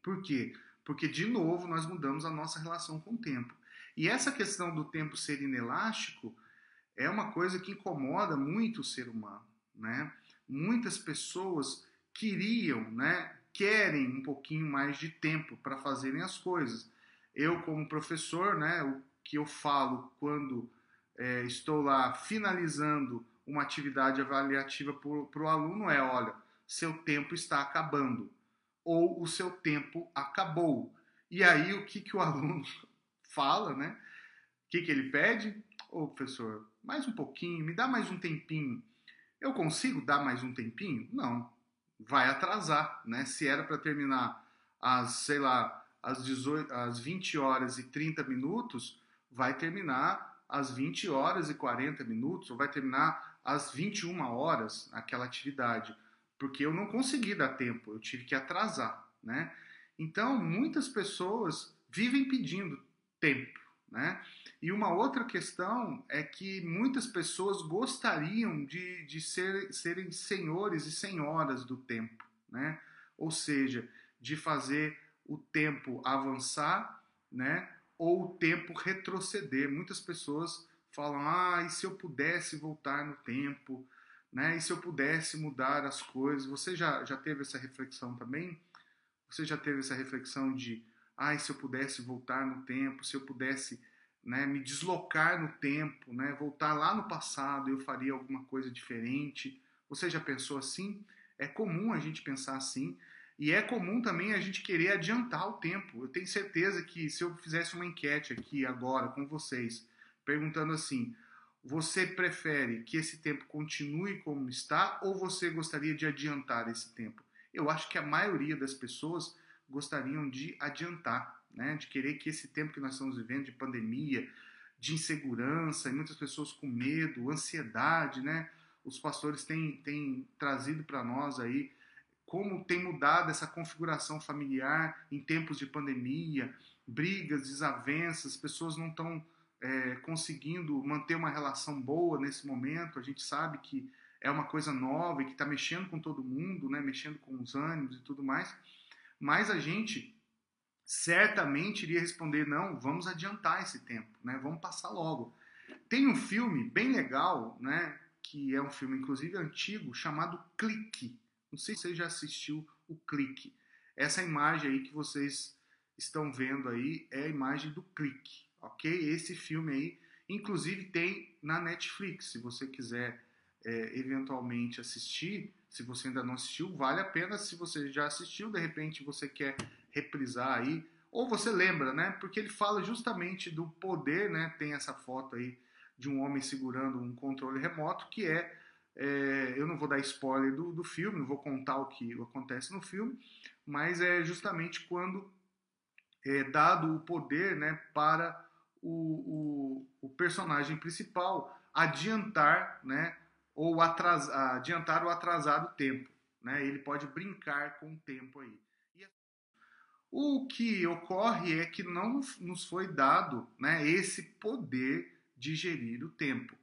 Por quê? Porque, de novo, nós mudamos a nossa relação com o tempo. E essa questão do tempo ser inelástico é uma coisa que incomoda muito o ser humano. Né? Muitas pessoas queriam, né, querem um pouquinho mais de tempo para fazerem as coisas. Eu, como professor, né, o que eu falo quando é, estou lá finalizando uma atividade avaliativa para o aluno é: olha, seu tempo está acabando, ou o seu tempo acabou. E aí, o que, que o aluno fala, né? O que, que ele pede? Ô, professor, mais um pouquinho, me dá mais um tempinho. Eu consigo dar mais um tempinho? Não vai atrasar, né? Se era para terminar às, sei lá, às, 18, às 20 horas e 30 minutos, vai terminar às 20 horas e 40 minutos, ou vai terminar às 21 horas aquela atividade, porque eu não consegui dar tempo, eu tive que atrasar, né? Então, muitas pessoas vivem pedindo tempo, né? E uma outra questão é que muitas pessoas gostariam de, de ser, serem senhores e senhoras do tempo, né? ou seja, de fazer o tempo avançar né? ou o tempo retroceder. Muitas pessoas falam: ah, e se eu pudesse voltar no tempo? Né? E se eu pudesse mudar as coisas? Você já, já teve essa reflexão também? Você já teve essa reflexão de: ah, e se eu pudesse voltar no tempo? Se eu pudesse né, me deslocar no tempo, né, voltar lá no passado, eu faria alguma coisa diferente. Você já pensou assim? É comum a gente pensar assim. E é comum também a gente querer adiantar o tempo. Eu tenho certeza que se eu fizesse uma enquete aqui agora com vocês, perguntando assim: você prefere que esse tempo continue como está ou você gostaria de adiantar esse tempo? Eu acho que a maioria das pessoas gostariam de adiantar né? de querer que esse tempo que nós estamos vivendo de pandemia, de insegurança, e muitas pessoas com medo, ansiedade, né? Os pastores têm, têm trazido para nós aí como tem mudado essa configuração familiar em tempos de pandemia, brigas, desavenças, pessoas não estão é, conseguindo manter uma relação boa nesse momento. A gente sabe que é uma coisa nova e que está mexendo com todo mundo, né? mexendo com os ânimos e tudo mais. Mas a gente certamente iria responder: não, vamos adiantar esse tempo, né? vamos passar logo. Tem um filme bem legal, né? que é um filme inclusive antigo, chamado Clique. Não sei se você já assistiu o Clique. Essa imagem aí que vocês estão vendo aí é a imagem do Clique, ok? Esse filme aí, inclusive tem na Netflix, se você quiser é, eventualmente assistir, se você ainda não assistiu, vale a pena. Se você já assistiu, de repente você quer reprisar aí, ou você lembra, né? Porque ele fala justamente do poder, né? Tem essa foto aí de um homem segurando um controle remoto, que é, é eu não vou dar spoiler do, do filme, não vou contar o que acontece no filme, mas é justamente quando é dado o poder, né, para o, o, o personagem principal adiantar, né, ou atrasar, adiantar o atrasado tempo. Né? Ele pode brincar com o tempo aí. E o que ocorre é que não nos foi dado né, esse poder de gerir o tempo.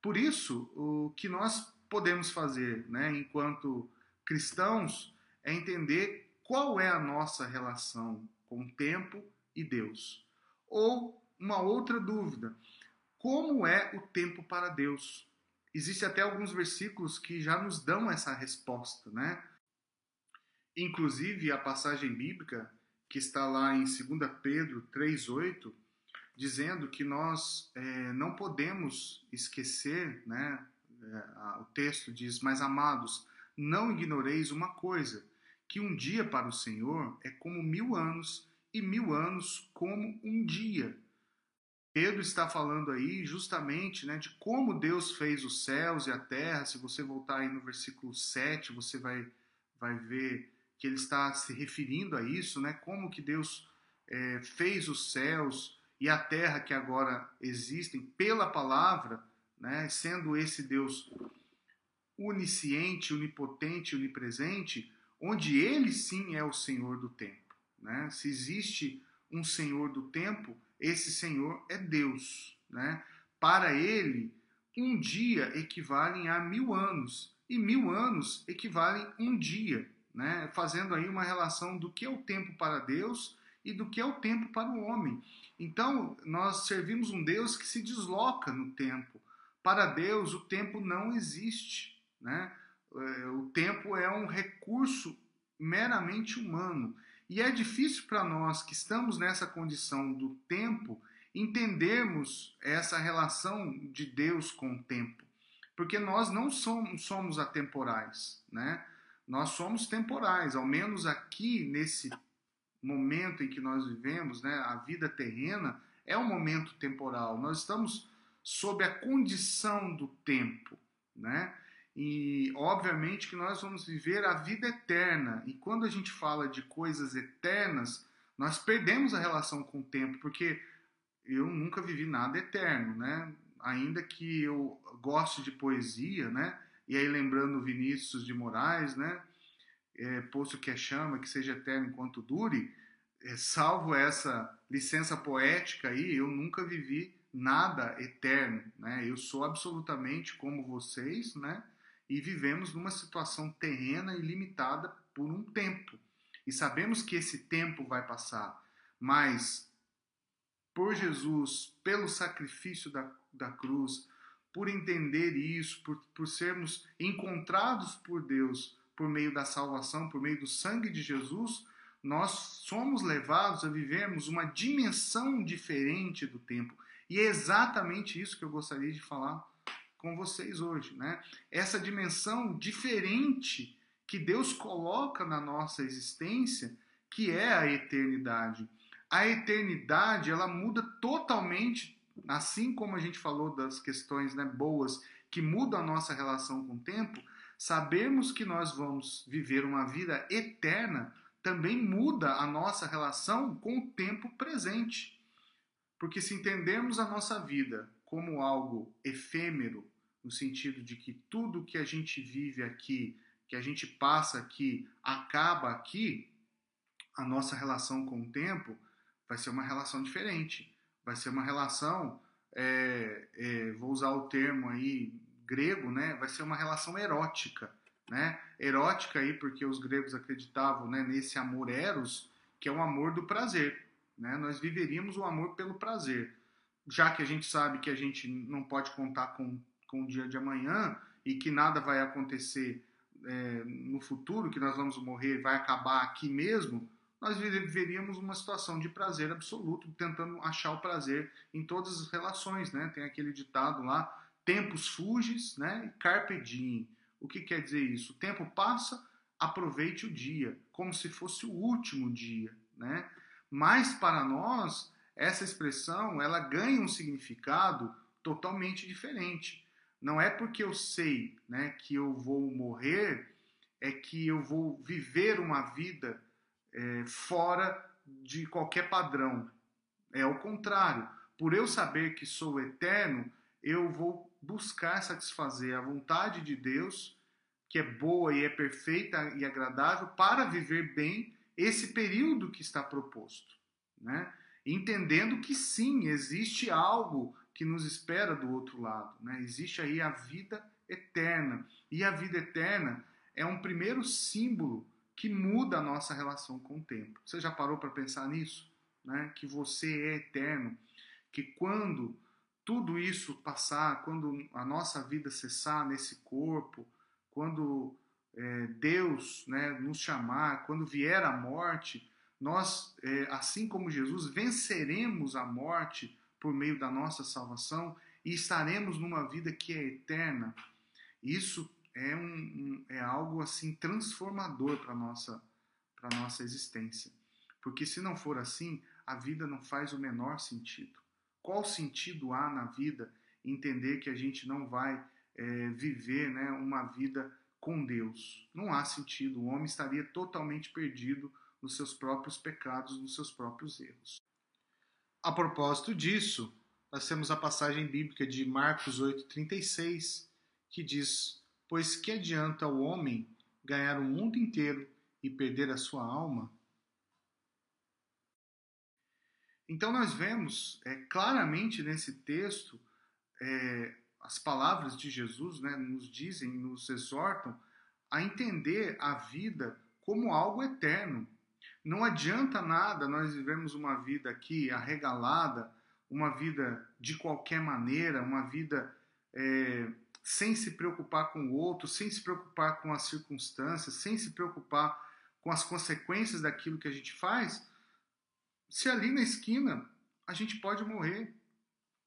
Por isso, o que nós podemos fazer né, enquanto cristãos é entender qual é a nossa relação com o tempo e Deus. Ou uma outra dúvida: como é o tempo para Deus? Existe até alguns versículos que já nos dão essa resposta, né? Inclusive a passagem bíblica que está lá em 2 Pedro 3:8, dizendo que nós é, não podemos esquecer, né? É, o texto diz: "Mas amados, não ignoreis uma coisa, que um dia para o Senhor é como mil anos e mil anos como um dia." Pedro está falando aí justamente né, de como Deus fez os céus e a terra. Se você voltar aí no versículo 7, você vai, vai ver que ele está se referindo a isso, né? Como que Deus é, fez os céus e a terra que agora existem pela palavra, né? Sendo esse Deus onisciente, onipotente, onipresente, onde ele sim é o Senhor do tempo, né? Se existe um Senhor do tempo, esse Senhor é Deus. Né? Para ele, um dia equivale a mil anos, e mil anos equivalem a um dia, né? fazendo aí uma relação do que é o tempo para Deus e do que é o tempo para o homem. Então, nós servimos um Deus que se desloca no tempo. Para Deus, o tempo não existe. Né? É, o tempo é um recurso meramente humano. E é difícil para nós que estamos nessa condição do tempo entendermos essa relação de Deus com o tempo, porque nós não somos, somos atemporais, né? Nós somos temporais, ao menos aqui nesse momento em que nós vivemos, né? A vida terrena é um momento temporal. Nós estamos sob a condição do tempo, né? E obviamente que nós vamos viver a vida eterna. E quando a gente fala de coisas eternas, nós perdemos a relação com o tempo, porque eu nunca vivi nada eterno, né? Ainda que eu goste de poesia, né? E aí lembrando Vinícius de Moraes, né? É, posto que é chama, que seja eterno enquanto dure, é, salvo essa licença poética aí, eu nunca vivi nada eterno, né? Eu sou absolutamente como vocês, né? E vivemos numa situação terrena e limitada por um tempo. E sabemos que esse tempo vai passar, mas por Jesus, pelo sacrifício da, da cruz, por entender isso, por, por sermos encontrados por Deus por meio da salvação, por meio do sangue de Jesus, nós somos levados a vivermos uma dimensão diferente do tempo. E é exatamente isso que eu gostaria de falar com vocês hoje, né? Essa dimensão diferente que Deus coloca na nossa existência, que é a eternidade. A eternidade, ela muda totalmente, assim como a gente falou das questões né, boas que mudam a nossa relação com o tempo, sabermos que nós vamos viver uma vida eterna também muda a nossa relação com o tempo presente. Porque se entendermos a nossa vida como algo efêmero, no sentido de que tudo que a gente vive aqui, que a gente passa aqui, acaba aqui, a nossa relação com o tempo vai ser uma relação diferente. Vai ser uma relação, é, é, vou usar o termo aí grego, né? Vai ser uma relação erótica, né? Erótica aí porque os gregos acreditavam né, nesse amor eros, que é o amor do prazer, né? Nós viveríamos o amor pelo prazer. Já que a gente sabe que a gente não pode contar com com o dia de amanhã e que nada vai acontecer é, no futuro, que nós vamos morrer, vai acabar aqui mesmo, nós viveríamos uma situação de prazer absoluto, tentando achar o prazer em todas as relações, né? Tem aquele ditado lá, tempos fugis, né? Carpe diem. O que quer dizer isso? O tempo passa, aproveite o dia, como se fosse o último dia, né? Mas para nós, essa expressão, ela ganha um significado totalmente diferente. Não é porque eu sei, né, que eu vou morrer, é que eu vou viver uma vida é, fora de qualquer padrão. É o contrário. Por eu saber que sou eterno, eu vou buscar satisfazer a vontade de Deus, que é boa e é perfeita e agradável, para viver bem esse período que está proposto. Né? Entendendo que sim, existe algo que nos espera do outro lado. Né? Existe aí a vida eterna. E a vida eterna é um primeiro símbolo que muda a nossa relação com o tempo. Você já parou para pensar nisso? Né? Que você é eterno, que quando tudo isso passar, quando a nossa vida cessar nesse corpo, quando é, Deus né, nos chamar, quando vier a morte, nós, é, assim como Jesus, venceremos a morte por meio da nossa salvação e estaremos numa vida que é eterna. Isso é, um, é algo assim transformador para nossa para nossa existência, porque se não for assim, a vida não faz o menor sentido. Qual sentido há na vida entender que a gente não vai é, viver né, uma vida com Deus? Não há sentido. O homem estaria totalmente perdido nos seus próprios pecados, nos seus próprios erros. A propósito disso, nós temos a passagem bíblica de Marcos 8,36, que diz: Pois que adianta o homem ganhar o mundo inteiro e perder a sua alma? Então nós vemos é, claramente nesse texto é, as palavras de Jesus né, nos dizem, nos exortam a entender a vida como algo eterno. Não adianta nada nós vivemos uma vida aqui arregalada, uma vida de qualquer maneira, uma vida é, sem se preocupar com o outro, sem se preocupar com as circunstâncias, sem se preocupar com as consequências daquilo que a gente faz, se ali na esquina a gente pode morrer,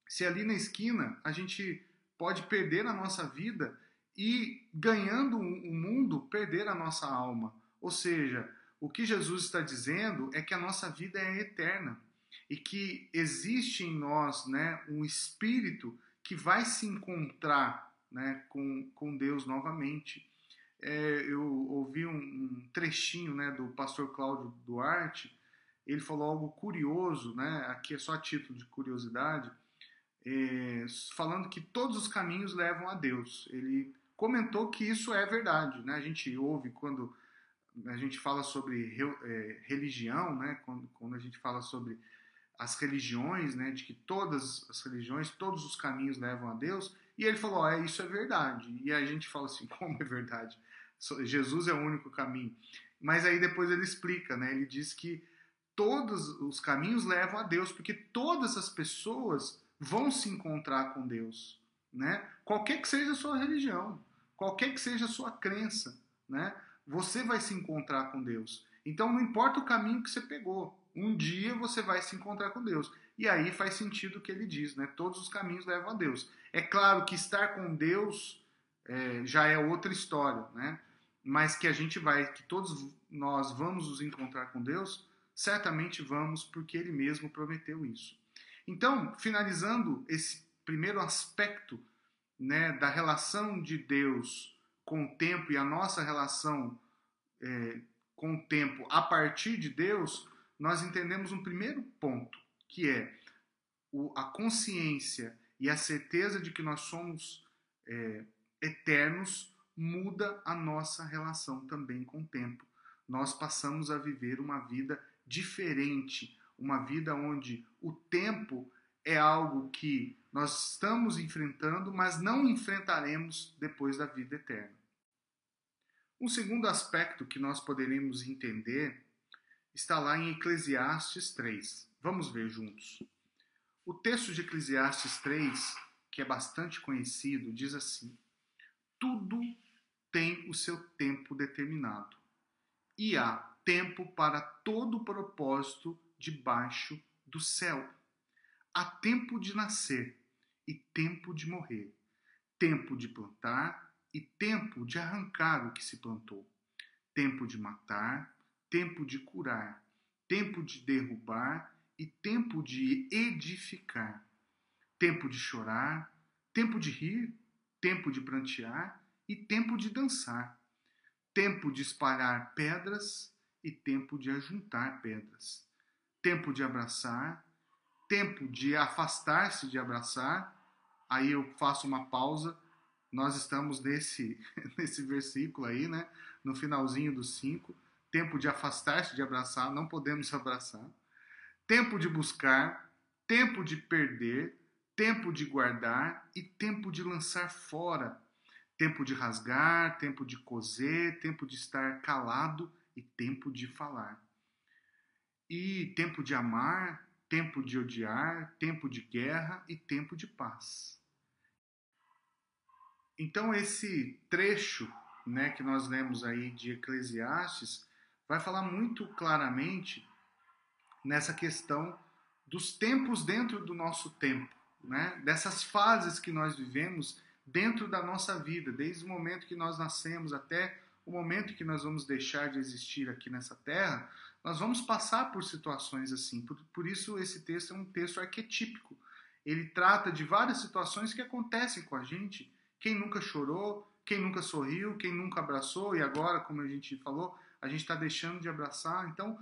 se ali na esquina a gente pode perder a nossa vida e ganhando o mundo perder a nossa alma. Ou seja, o que Jesus está dizendo é que a nossa vida é eterna e que existe em nós, né, um espírito que vai se encontrar, né, com, com Deus novamente. É, eu ouvi um, um trechinho, né, do pastor Cláudio Duarte ele falou algo curioso, né? Aqui é só a título de curiosidade, é, falando que todos os caminhos levam a Deus. Ele comentou que isso é verdade, né? A gente ouve quando a gente fala sobre é, religião, né? Quando, quando a gente fala sobre as religiões, né? De que todas as religiões, todos os caminhos levam a Deus. E ele falou, é isso é verdade. E a gente fala assim, como é verdade? Jesus é o único caminho. Mas aí depois ele explica, né? Ele diz que todos os caminhos levam a Deus, porque todas as pessoas vão se encontrar com Deus, né? Qualquer que seja a sua religião, qualquer que seja a sua crença, né? Você vai se encontrar com Deus. Então não importa o caminho que você pegou, um dia você vai se encontrar com Deus. E aí faz sentido o que ele diz, né? Todos os caminhos levam a Deus. É claro que estar com Deus é, já é outra história, né? Mas que a gente vai, que todos nós vamos nos encontrar com Deus, certamente vamos, porque ele mesmo prometeu isso. Então, finalizando esse primeiro aspecto né, da relação de Deus com o tempo e a nossa relação é, com o tempo a partir de Deus, nós entendemos um primeiro ponto, que é o, a consciência e a certeza de que nós somos é, eternos muda a nossa relação também com o tempo. Nós passamos a viver uma vida diferente, uma vida onde o tempo é algo que nós estamos enfrentando, mas não enfrentaremos depois da vida eterna. Um segundo aspecto que nós poderemos entender está lá em Eclesiastes 3. Vamos ver juntos. O texto de Eclesiastes 3, que é bastante conhecido, diz assim: Tudo tem o seu tempo determinado, e há tempo para todo propósito debaixo do céu. Há tempo de nascer e tempo de morrer, tempo de plantar e tempo de arrancar o que se plantou, tempo de matar, tempo de curar, tempo de derrubar e tempo de edificar, tempo de chorar, tempo de rir, tempo de prantear e tempo de dançar, tempo de espalhar pedras e tempo de ajuntar pedras, tempo de abraçar, tempo de afastar-se de abraçar. Aí eu faço uma pausa. Nós estamos nesse, nesse versículo aí, né? No finalzinho do 5. Tempo de afastar-se de abraçar, não podemos abraçar. Tempo de buscar, tempo de perder, tempo de guardar e tempo de lançar fora. Tempo de rasgar, tempo de coser, tempo de estar calado e tempo de falar. E tempo de amar, tempo de odiar, tempo de guerra e tempo de paz. Então esse trecho, né, que nós lemos aí de Eclesiastes, vai falar muito claramente nessa questão dos tempos dentro do nosso tempo, né? Dessas fases que nós vivemos dentro da nossa vida, desde o momento que nós nascemos até o momento que nós vamos deixar de existir aqui nessa terra, nós vamos passar por situações assim. Por, por isso, esse texto é um texto arquetípico. Ele trata de várias situações que acontecem com a gente. Quem nunca chorou, quem nunca sorriu, quem nunca abraçou, e agora, como a gente falou, a gente está deixando de abraçar. Então,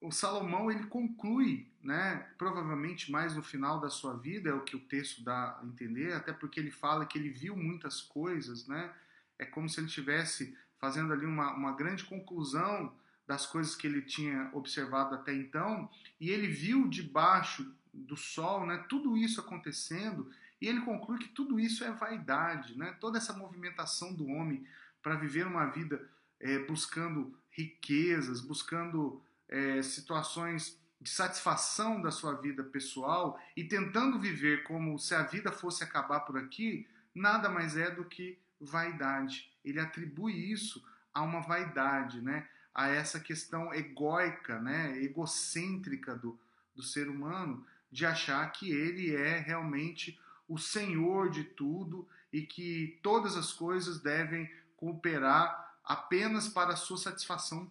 o Salomão ele conclui, né, provavelmente mais no final da sua vida, é o que o texto dá a entender, até porque ele fala que ele viu muitas coisas, né? É como se ele tivesse fazendo ali uma, uma grande conclusão das coisas que ele tinha observado até então, e ele viu debaixo do sol, né, tudo isso acontecendo, e ele conclui que tudo isso é vaidade, né? Toda essa movimentação do homem para viver uma vida é, buscando riquezas, buscando é, situações de satisfação da sua vida pessoal e tentando viver como se a vida fosse acabar por aqui, nada mais é do que vaidade. Ele atribui isso a uma vaidade, né? a essa questão egóica, né? egocêntrica do, do ser humano, de achar que ele é realmente o senhor de tudo e que todas as coisas devem cooperar apenas para a sua satisfação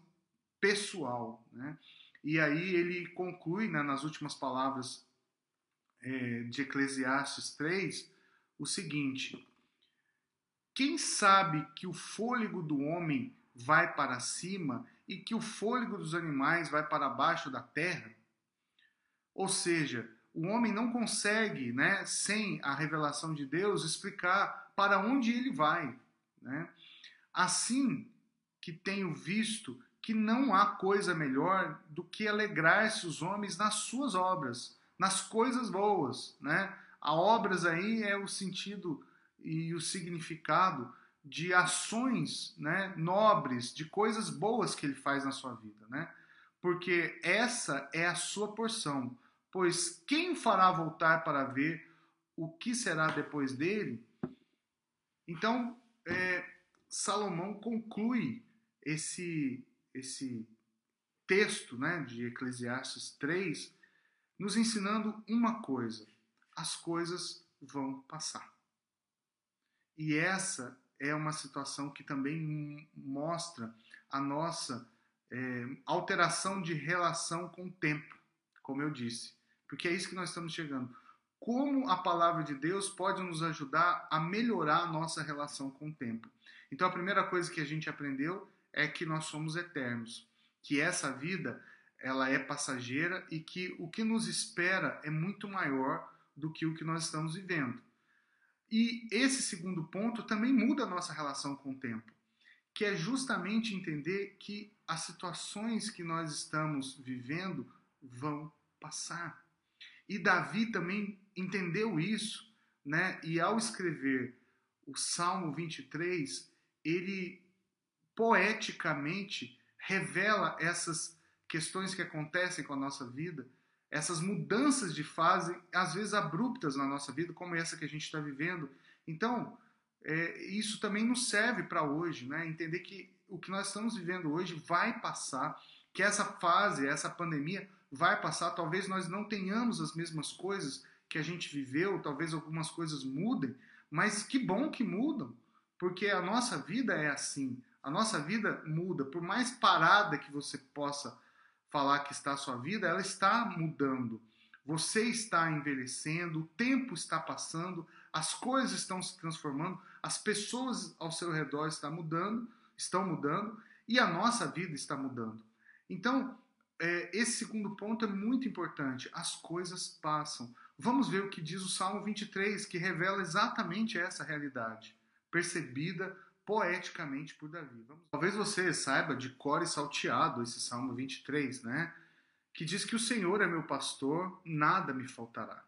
pessoal. Né? E aí ele conclui, né, nas últimas palavras é, de Eclesiastes 3, o seguinte: quem sabe que o fôlego do homem vai para cima e que o fôlego dos animais vai para baixo da terra? Ou seja, o homem não consegue, né, sem a revelação de Deus, explicar para onde ele vai. Né? Assim que tenho visto que não há coisa melhor do que alegrar-se os homens nas suas obras, nas coisas boas. Né? A obras aí é o sentido e o significado de ações né, nobres, de coisas boas que ele faz na sua vida, né? Porque essa é a sua porção. Pois quem fará voltar para ver o que será depois dele? Então, é, Salomão conclui esse, esse texto né, de Eclesiastes 3, nos ensinando uma coisa: as coisas vão passar. E essa é uma situação que também mostra a nossa é, alteração de relação com o tempo, como eu disse. Porque é isso que nós estamos chegando. Como a palavra de Deus pode nos ajudar a melhorar a nossa relação com o tempo? Então, a primeira coisa que a gente aprendeu é que nós somos eternos, que essa vida ela é passageira e que o que nos espera é muito maior do que o que nós estamos vivendo. E esse segundo ponto também muda a nossa relação com o tempo, que é justamente entender que as situações que nós estamos vivendo vão passar. E Davi também entendeu isso, né? E ao escrever o Salmo 23, ele poeticamente revela essas questões que acontecem com a nossa vida essas mudanças de fase, às vezes abruptas na nossa vida, como essa que a gente está vivendo. Então, é, isso também nos serve para hoje, né? entender que o que nós estamos vivendo hoje vai passar, que essa fase, essa pandemia vai passar. Talvez nós não tenhamos as mesmas coisas que a gente viveu, talvez algumas coisas mudem, Mas que bom que mudam, porque a nossa vida é assim. A nossa vida muda. Por mais parada que você possa falar que está a sua vida, ela está mudando. Você está envelhecendo, o tempo está passando, as coisas estão se transformando, as pessoas ao seu redor estão mudando, estão mudando e a nossa vida está mudando. Então, é, esse segundo ponto é muito importante. As coisas passam. Vamos ver o que diz o Salmo 23, que revela exatamente essa realidade, percebida poeticamente por Davi. Vamos... Talvez você saiba de cor e salteado esse Salmo 23, né? Que diz que o Senhor é meu pastor, nada me faltará.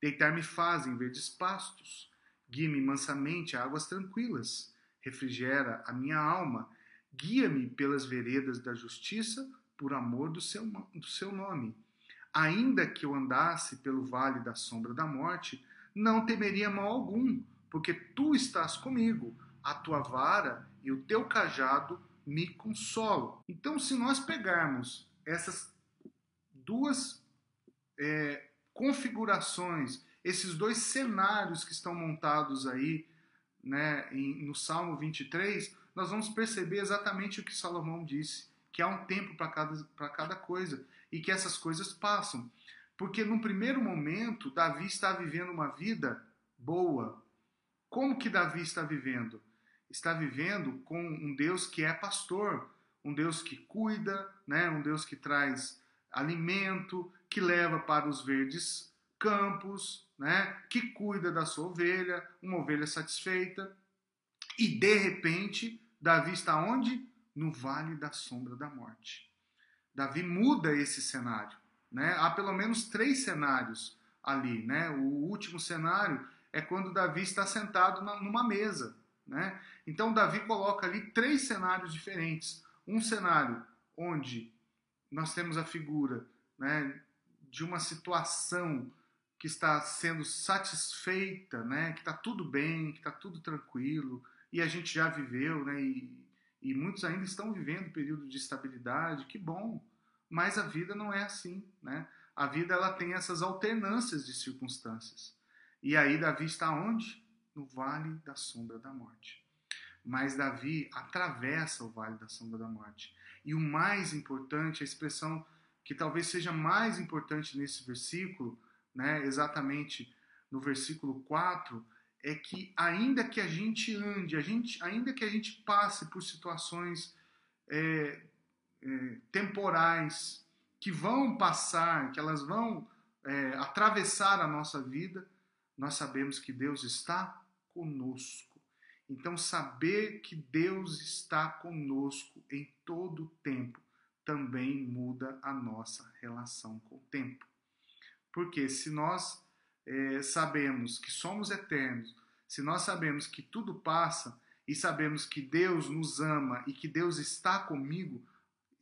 Deitar-me faz em verdes pastos, guia-me mansamente a águas tranquilas, refrigera a minha alma, guia-me pelas veredas da justiça, por amor do seu, do seu nome. Ainda que eu andasse pelo vale da sombra da morte, não temeria mal algum, porque tu estás comigo a tua vara e o teu cajado me consolam. Então, se nós pegarmos essas duas é, configurações, esses dois cenários que estão montados aí né, em, no Salmo 23, nós vamos perceber exatamente o que Salomão disse, que há um tempo para cada, cada coisa e que essas coisas passam. Porque num primeiro momento, Davi está vivendo uma vida boa. Como que Davi está vivendo? está vivendo com um Deus que é pastor, um Deus que cuida, né? um Deus que traz alimento, que leva para os verdes campos, né? que cuida da sua ovelha, uma ovelha satisfeita. E de repente, Davi está onde? No vale da sombra da morte. Davi muda esse cenário. Né? Há pelo menos três cenários ali. Né? O último cenário é quando Davi está sentado numa mesa né? Então, Davi coloca ali três cenários diferentes. Um cenário onde nós temos a figura né, de uma situação que está sendo satisfeita, né, que está tudo bem, que está tudo tranquilo, e a gente já viveu, né, e, e muitos ainda estão vivendo um período de estabilidade, que bom, mas a vida não é assim. Né? A vida ela tem essas alternâncias de circunstâncias. E aí Davi está onde? no vale da sombra da morte. Mas Davi atravessa o vale da sombra da morte. E o mais importante, a expressão que talvez seja mais importante nesse versículo, né, exatamente no versículo 4, é que ainda que a gente ande, a gente, ainda que a gente passe por situações é, é, temporais que vão passar, que elas vão é, atravessar a nossa vida, nós sabemos que Deus está conosco. Então, saber que Deus está conosco em todo o tempo também muda a nossa relação com o tempo. Porque se nós é, sabemos que somos eternos, se nós sabemos que tudo passa e sabemos que Deus nos ama e que Deus está comigo,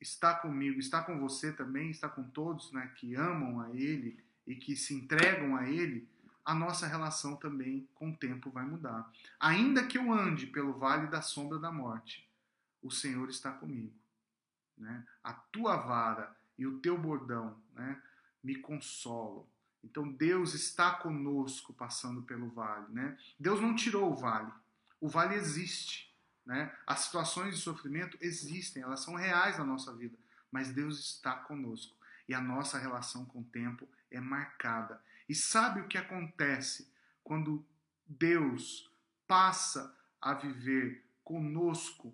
está comigo, está com você também, está com todos né, que amam a Ele e que se entregam a Ele, a nossa relação também com o tempo vai mudar. Ainda que eu ande pelo vale da sombra da morte, o Senhor está comigo. Né? A tua vara e o teu bordão né, me consolam. Então Deus está conosco passando pelo vale. Né? Deus não tirou o vale. O vale existe. Né? As situações de sofrimento existem, elas são reais na nossa vida. Mas Deus está conosco. E a nossa relação com o tempo é marcada e sabe o que acontece quando Deus passa a viver conosco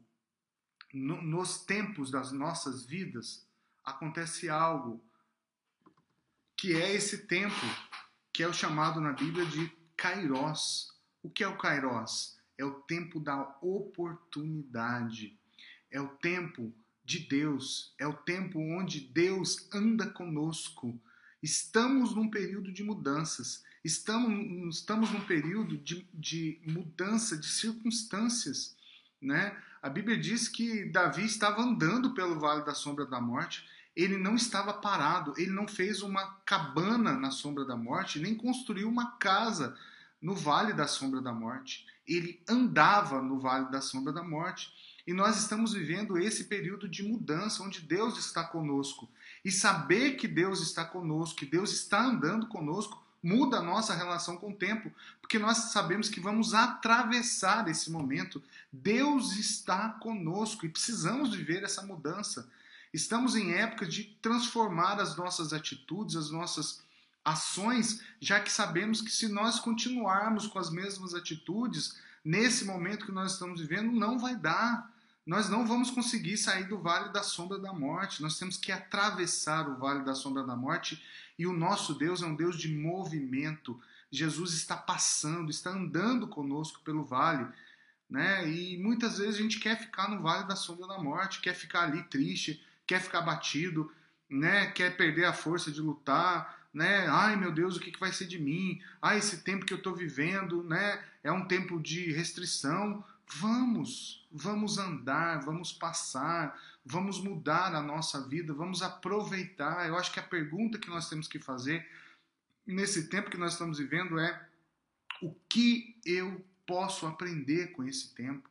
no, nos tempos das nossas vidas? Acontece algo que é esse tempo que é o chamado na Bíblia de Kairos. O que é o Kairos? É o tempo da oportunidade. É o tempo de Deus, é o tempo onde Deus anda conosco. Estamos num período de mudanças, estamos, estamos num período de, de mudança de circunstâncias. Né? A Bíblia diz que Davi estava andando pelo vale da sombra da morte, ele não estava parado, ele não fez uma cabana na sombra da morte, nem construiu uma casa no vale da sombra da morte. Ele andava no vale da sombra da morte. E nós estamos vivendo esse período de mudança onde Deus está conosco. E saber que Deus está conosco, que Deus está andando conosco, muda a nossa relação com o tempo, porque nós sabemos que vamos atravessar esse momento. Deus está conosco e precisamos viver essa mudança. Estamos em época de transformar as nossas atitudes, as nossas ações, já que sabemos que se nós continuarmos com as mesmas atitudes, nesse momento que nós estamos vivendo, não vai dar. Nós não vamos conseguir sair do vale da sombra da morte. Nós temos que atravessar o vale da sombra da morte e o nosso Deus é um Deus de movimento. Jesus está passando, está andando conosco pelo vale. Né? E muitas vezes a gente quer ficar no vale da sombra da morte, quer ficar ali triste, quer ficar batido, né? quer perder a força de lutar, né? Ai meu Deus, o que, vai ser de mim? Ai, esse tempo que eu estou vivendo, né? É um tempo de restrição. Vamos, vamos andar, vamos passar, vamos mudar a nossa vida, vamos aproveitar. Eu acho que a pergunta que nós temos que fazer nesse tempo que nós estamos vivendo é: o que eu posso aprender com esse tempo?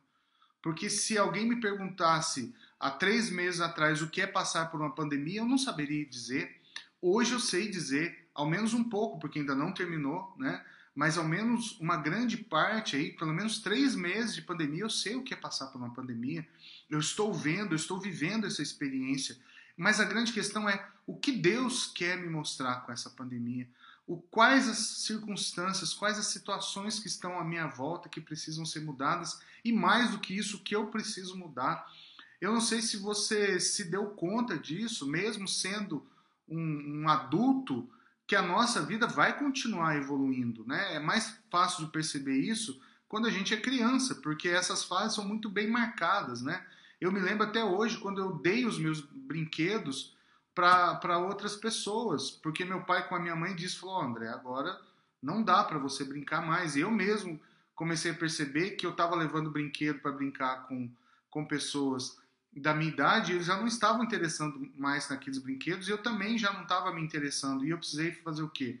Porque se alguém me perguntasse há três meses atrás o que é passar por uma pandemia, eu não saberia dizer. Hoje eu sei dizer, ao menos um pouco, porque ainda não terminou, né? Mas ao menos uma grande parte aí, pelo menos três meses de pandemia, eu sei o que é passar por uma pandemia. Eu estou vendo, eu estou vivendo essa experiência. Mas a grande questão é o que Deus quer me mostrar com essa pandemia? O, quais as circunstâncias, quais as situações que estão à minha volta que precisam ser mudadas e mais do que isso, o que eu preciso mudar. Eu não sei se você se deu conta disso, mesmo sendo um, um adulto, que a nossa vida vai continuar evoluindo, né? É mais fácil de perceber isso quando a gente é criança, porque essas fases são muito bem marcadas, né? Eu me lembro até hoje quando eu dei os meus brinquedos para outras pessoas, porque meu pai com a minha mãe disse, falou, André, agora não dá para você brincar mais. E eu mesmo comecei a perceber que eu estava levando brinquedo para brincar com, com pessoas da minha idade, eles já não estavam interessando mais naqueles brinquedos, e eu também já não estava me interessando. E eu precisei fazer o quê?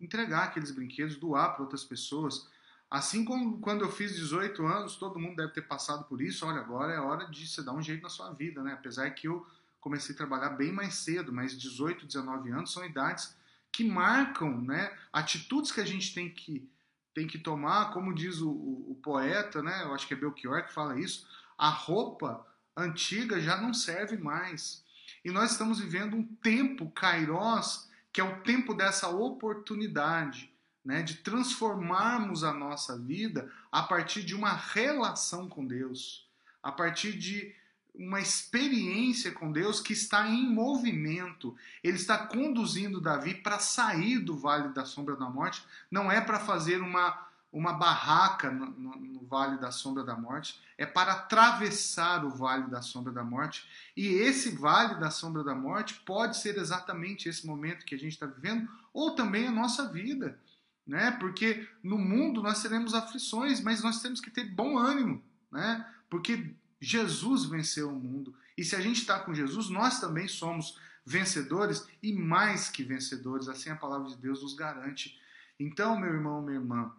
Entregar aqueles brinquedos, doar para outras pessoas. Assim como quando eu fiz 18 anos, todo mundo deve ter passado por isso. Olha, agora é hora de você dar um jeito na sua vida, né? Apesar que eu comecei a trabalhar bem mais cedo, mas 18, 19 anos são idades que marcam, né? Atitudes que a gente tem que tem que tomar, como diz o, o, o poeta, né? Eu acho que é Belchior que fala isso. A roupa antiga já não serve mais. E nós estamos vivendo um tempo, Kairos, que é o tempo dessa oportunidade, né, de transformarmos a nossa vida a partir de uma relação com Deus, a partir de uma experiência com Deus que está em movimento. Ele está conduzindo Davi para sair do vale da sombra da morte, não é para fazer uma uma barraca no, no, no, Vale da Sombra da Morte, é para atravessar o Vale da Sombra da Morte. E esse Vale da Sombra da Morte pode ser exatamente esse momento que a gente está vivendo, ou também a nossa vida. Né? Porque no mundo nós teremos aflições, mas nós temos que ter bom ânimo, né? porque Jesus venceu o mundo. E se a gente está com Jesus, nós também somos vencedores e mais que vencedores, assim a palavra de Deus nos garante. Então, meu irmão, minha irmã,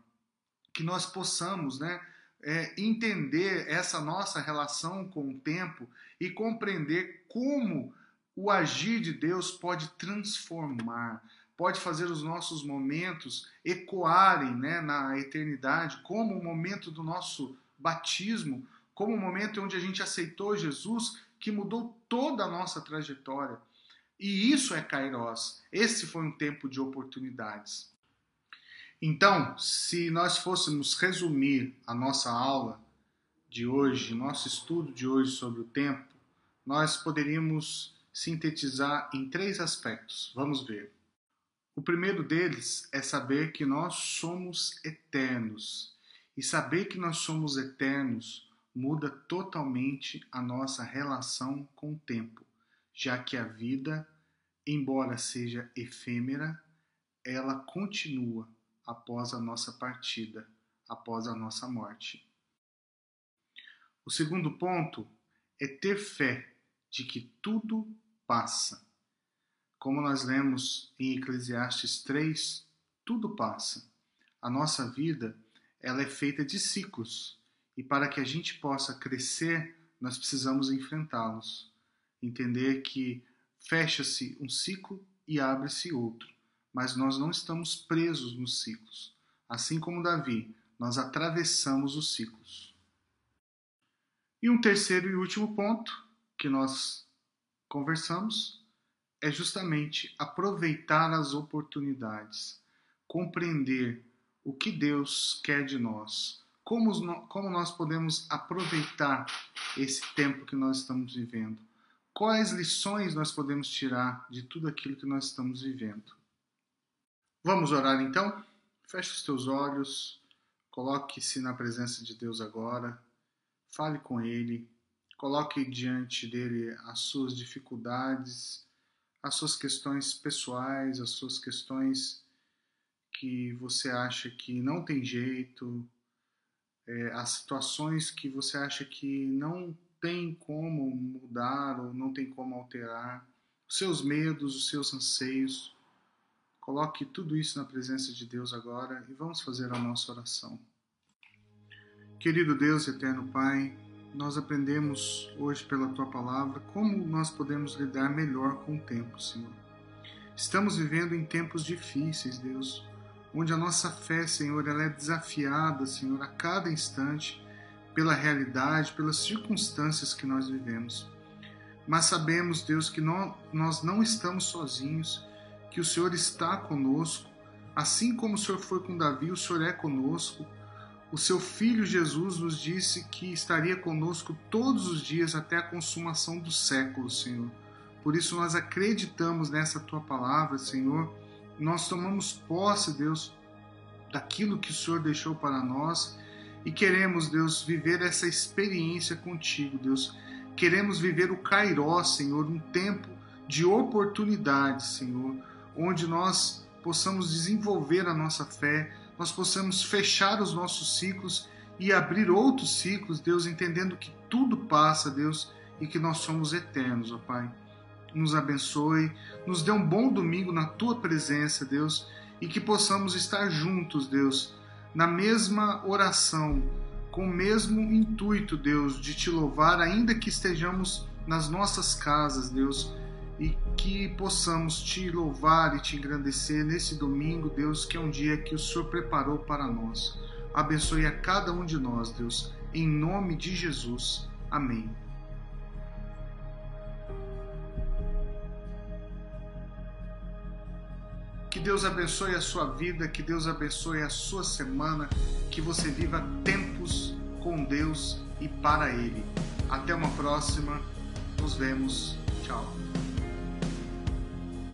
que nós possamos né, é, entender essa nossa relação com o tempo e compreender como o agir de Deus pode transformar, pode fazer os nossos momentos ecoarem né, na eternidade, como o momento do nosso batismo, como o momento onde a gente aceitou Jesus, que mudou toda a nossa trajetória. E isso é Kairos. Esse foi um tempo de oportunidades. Então, se nós fôssemos resumir a nossa aula de hoje, nosso estudo de hoje sobre o tempo, nós poderíamos sintetizar em três aspectos. Vamos ver. O primeiro deles é saber que nós somos eternos. E saber que nós somos eternos muda totalmente a nossa relação com o tempo, já que a vida, embora seja efêmera, ela continua após a nossa partida, após a nossa morte. O segundo ponto é ter fé de que tudo passa. Como nós lemos em Eclesiastes 3, tudo passa. A nossa vida, ela é feita de ciclos, e para que a gente possa crescer, nós precisamos enfrentá-los. Entender que fecha-se um ciclo e abre-se outro mas nós não estamos presos nos ciclos. Assim como Davi, nós atravessamos os ciclos. E um terceiro e último ponto que nós conversamos é justamente aproveitar as oportunidades, compreender o que Deus quer de nós, como, como nós podemos aproveitar esse tempo que nós estamos vivendo, quais lições nós podemos tirar de tudo aquilo que nós estamos vivendo. Vamos orar então? Feche os teus olhos, coloque-se na presença de Deus agora, fale com Ele, coloque diante dele as suas dificuldades, as suas questões pessoais, as suas questões que você acha que não tem jeito, é, as situações que você acha que não tem como mudar ou não tem como alterar, os seus medos, os seus anseios. Coloque tudo isso na presença de Deus agora e vamos fazer a nossa oração. Querido Deus, eterno Pai, nós aprendemos hoje pela tua palavra como nós podemos lidar melhor com o tempo, Senhor. Estamos vivendo em tempos difíceis, Deus, onde a nossa fé, Senhor, ela é desafiada, Senhor, a cada instante pela realidade, pelas circunstâncias que nós vivemos. Mas sabemos, Deus, que nós não estamos sozinhos, que o Senhor está conosco, assim como o Senhor foi com Davi, o Senhor é conosco o seu Filho Jesus nos disse que estaria conosco todos os dias até a consumação do século, Senhor. Por isso nós acreditamos nessa tua palavra, Senhor. Nós tomamos posse, Deus, daquilo que o Senhor deixou para nós e queremos, Deus, viver essa experiência contigo, Deus. Queremos viver o Kairós, Senhor, um tempo de oportunidades, Senhor, onde nós possamos desenvolver a nossa fé, nós possamos fechar os nossos ciclos e abrir outros ciclos, Deus, entendendo que tudo passa, Deus, e que nós somos eternos, ó Pai. Nos abençoe, nos dê um bom domingo na tua presença, Deus, e que possamos estar juntos, Deus, na mesma oração, com o mesmo intuito, Deus, de te louvar, ainda que estejamos nas nossas casas, Deus e que possamos te louvar e te engrandecer nesse domingo, Deus, que é um dia que o Senhor preparou para nós. Abençoe a cada um de nós, Deus, em nome de Jesus. Amém. Que Deus abençoe a sua vida, que Deus abençoe a sua semana, que você viva tempos com Deus e para Ele. Até uma próxima, nos vemos. Tchau.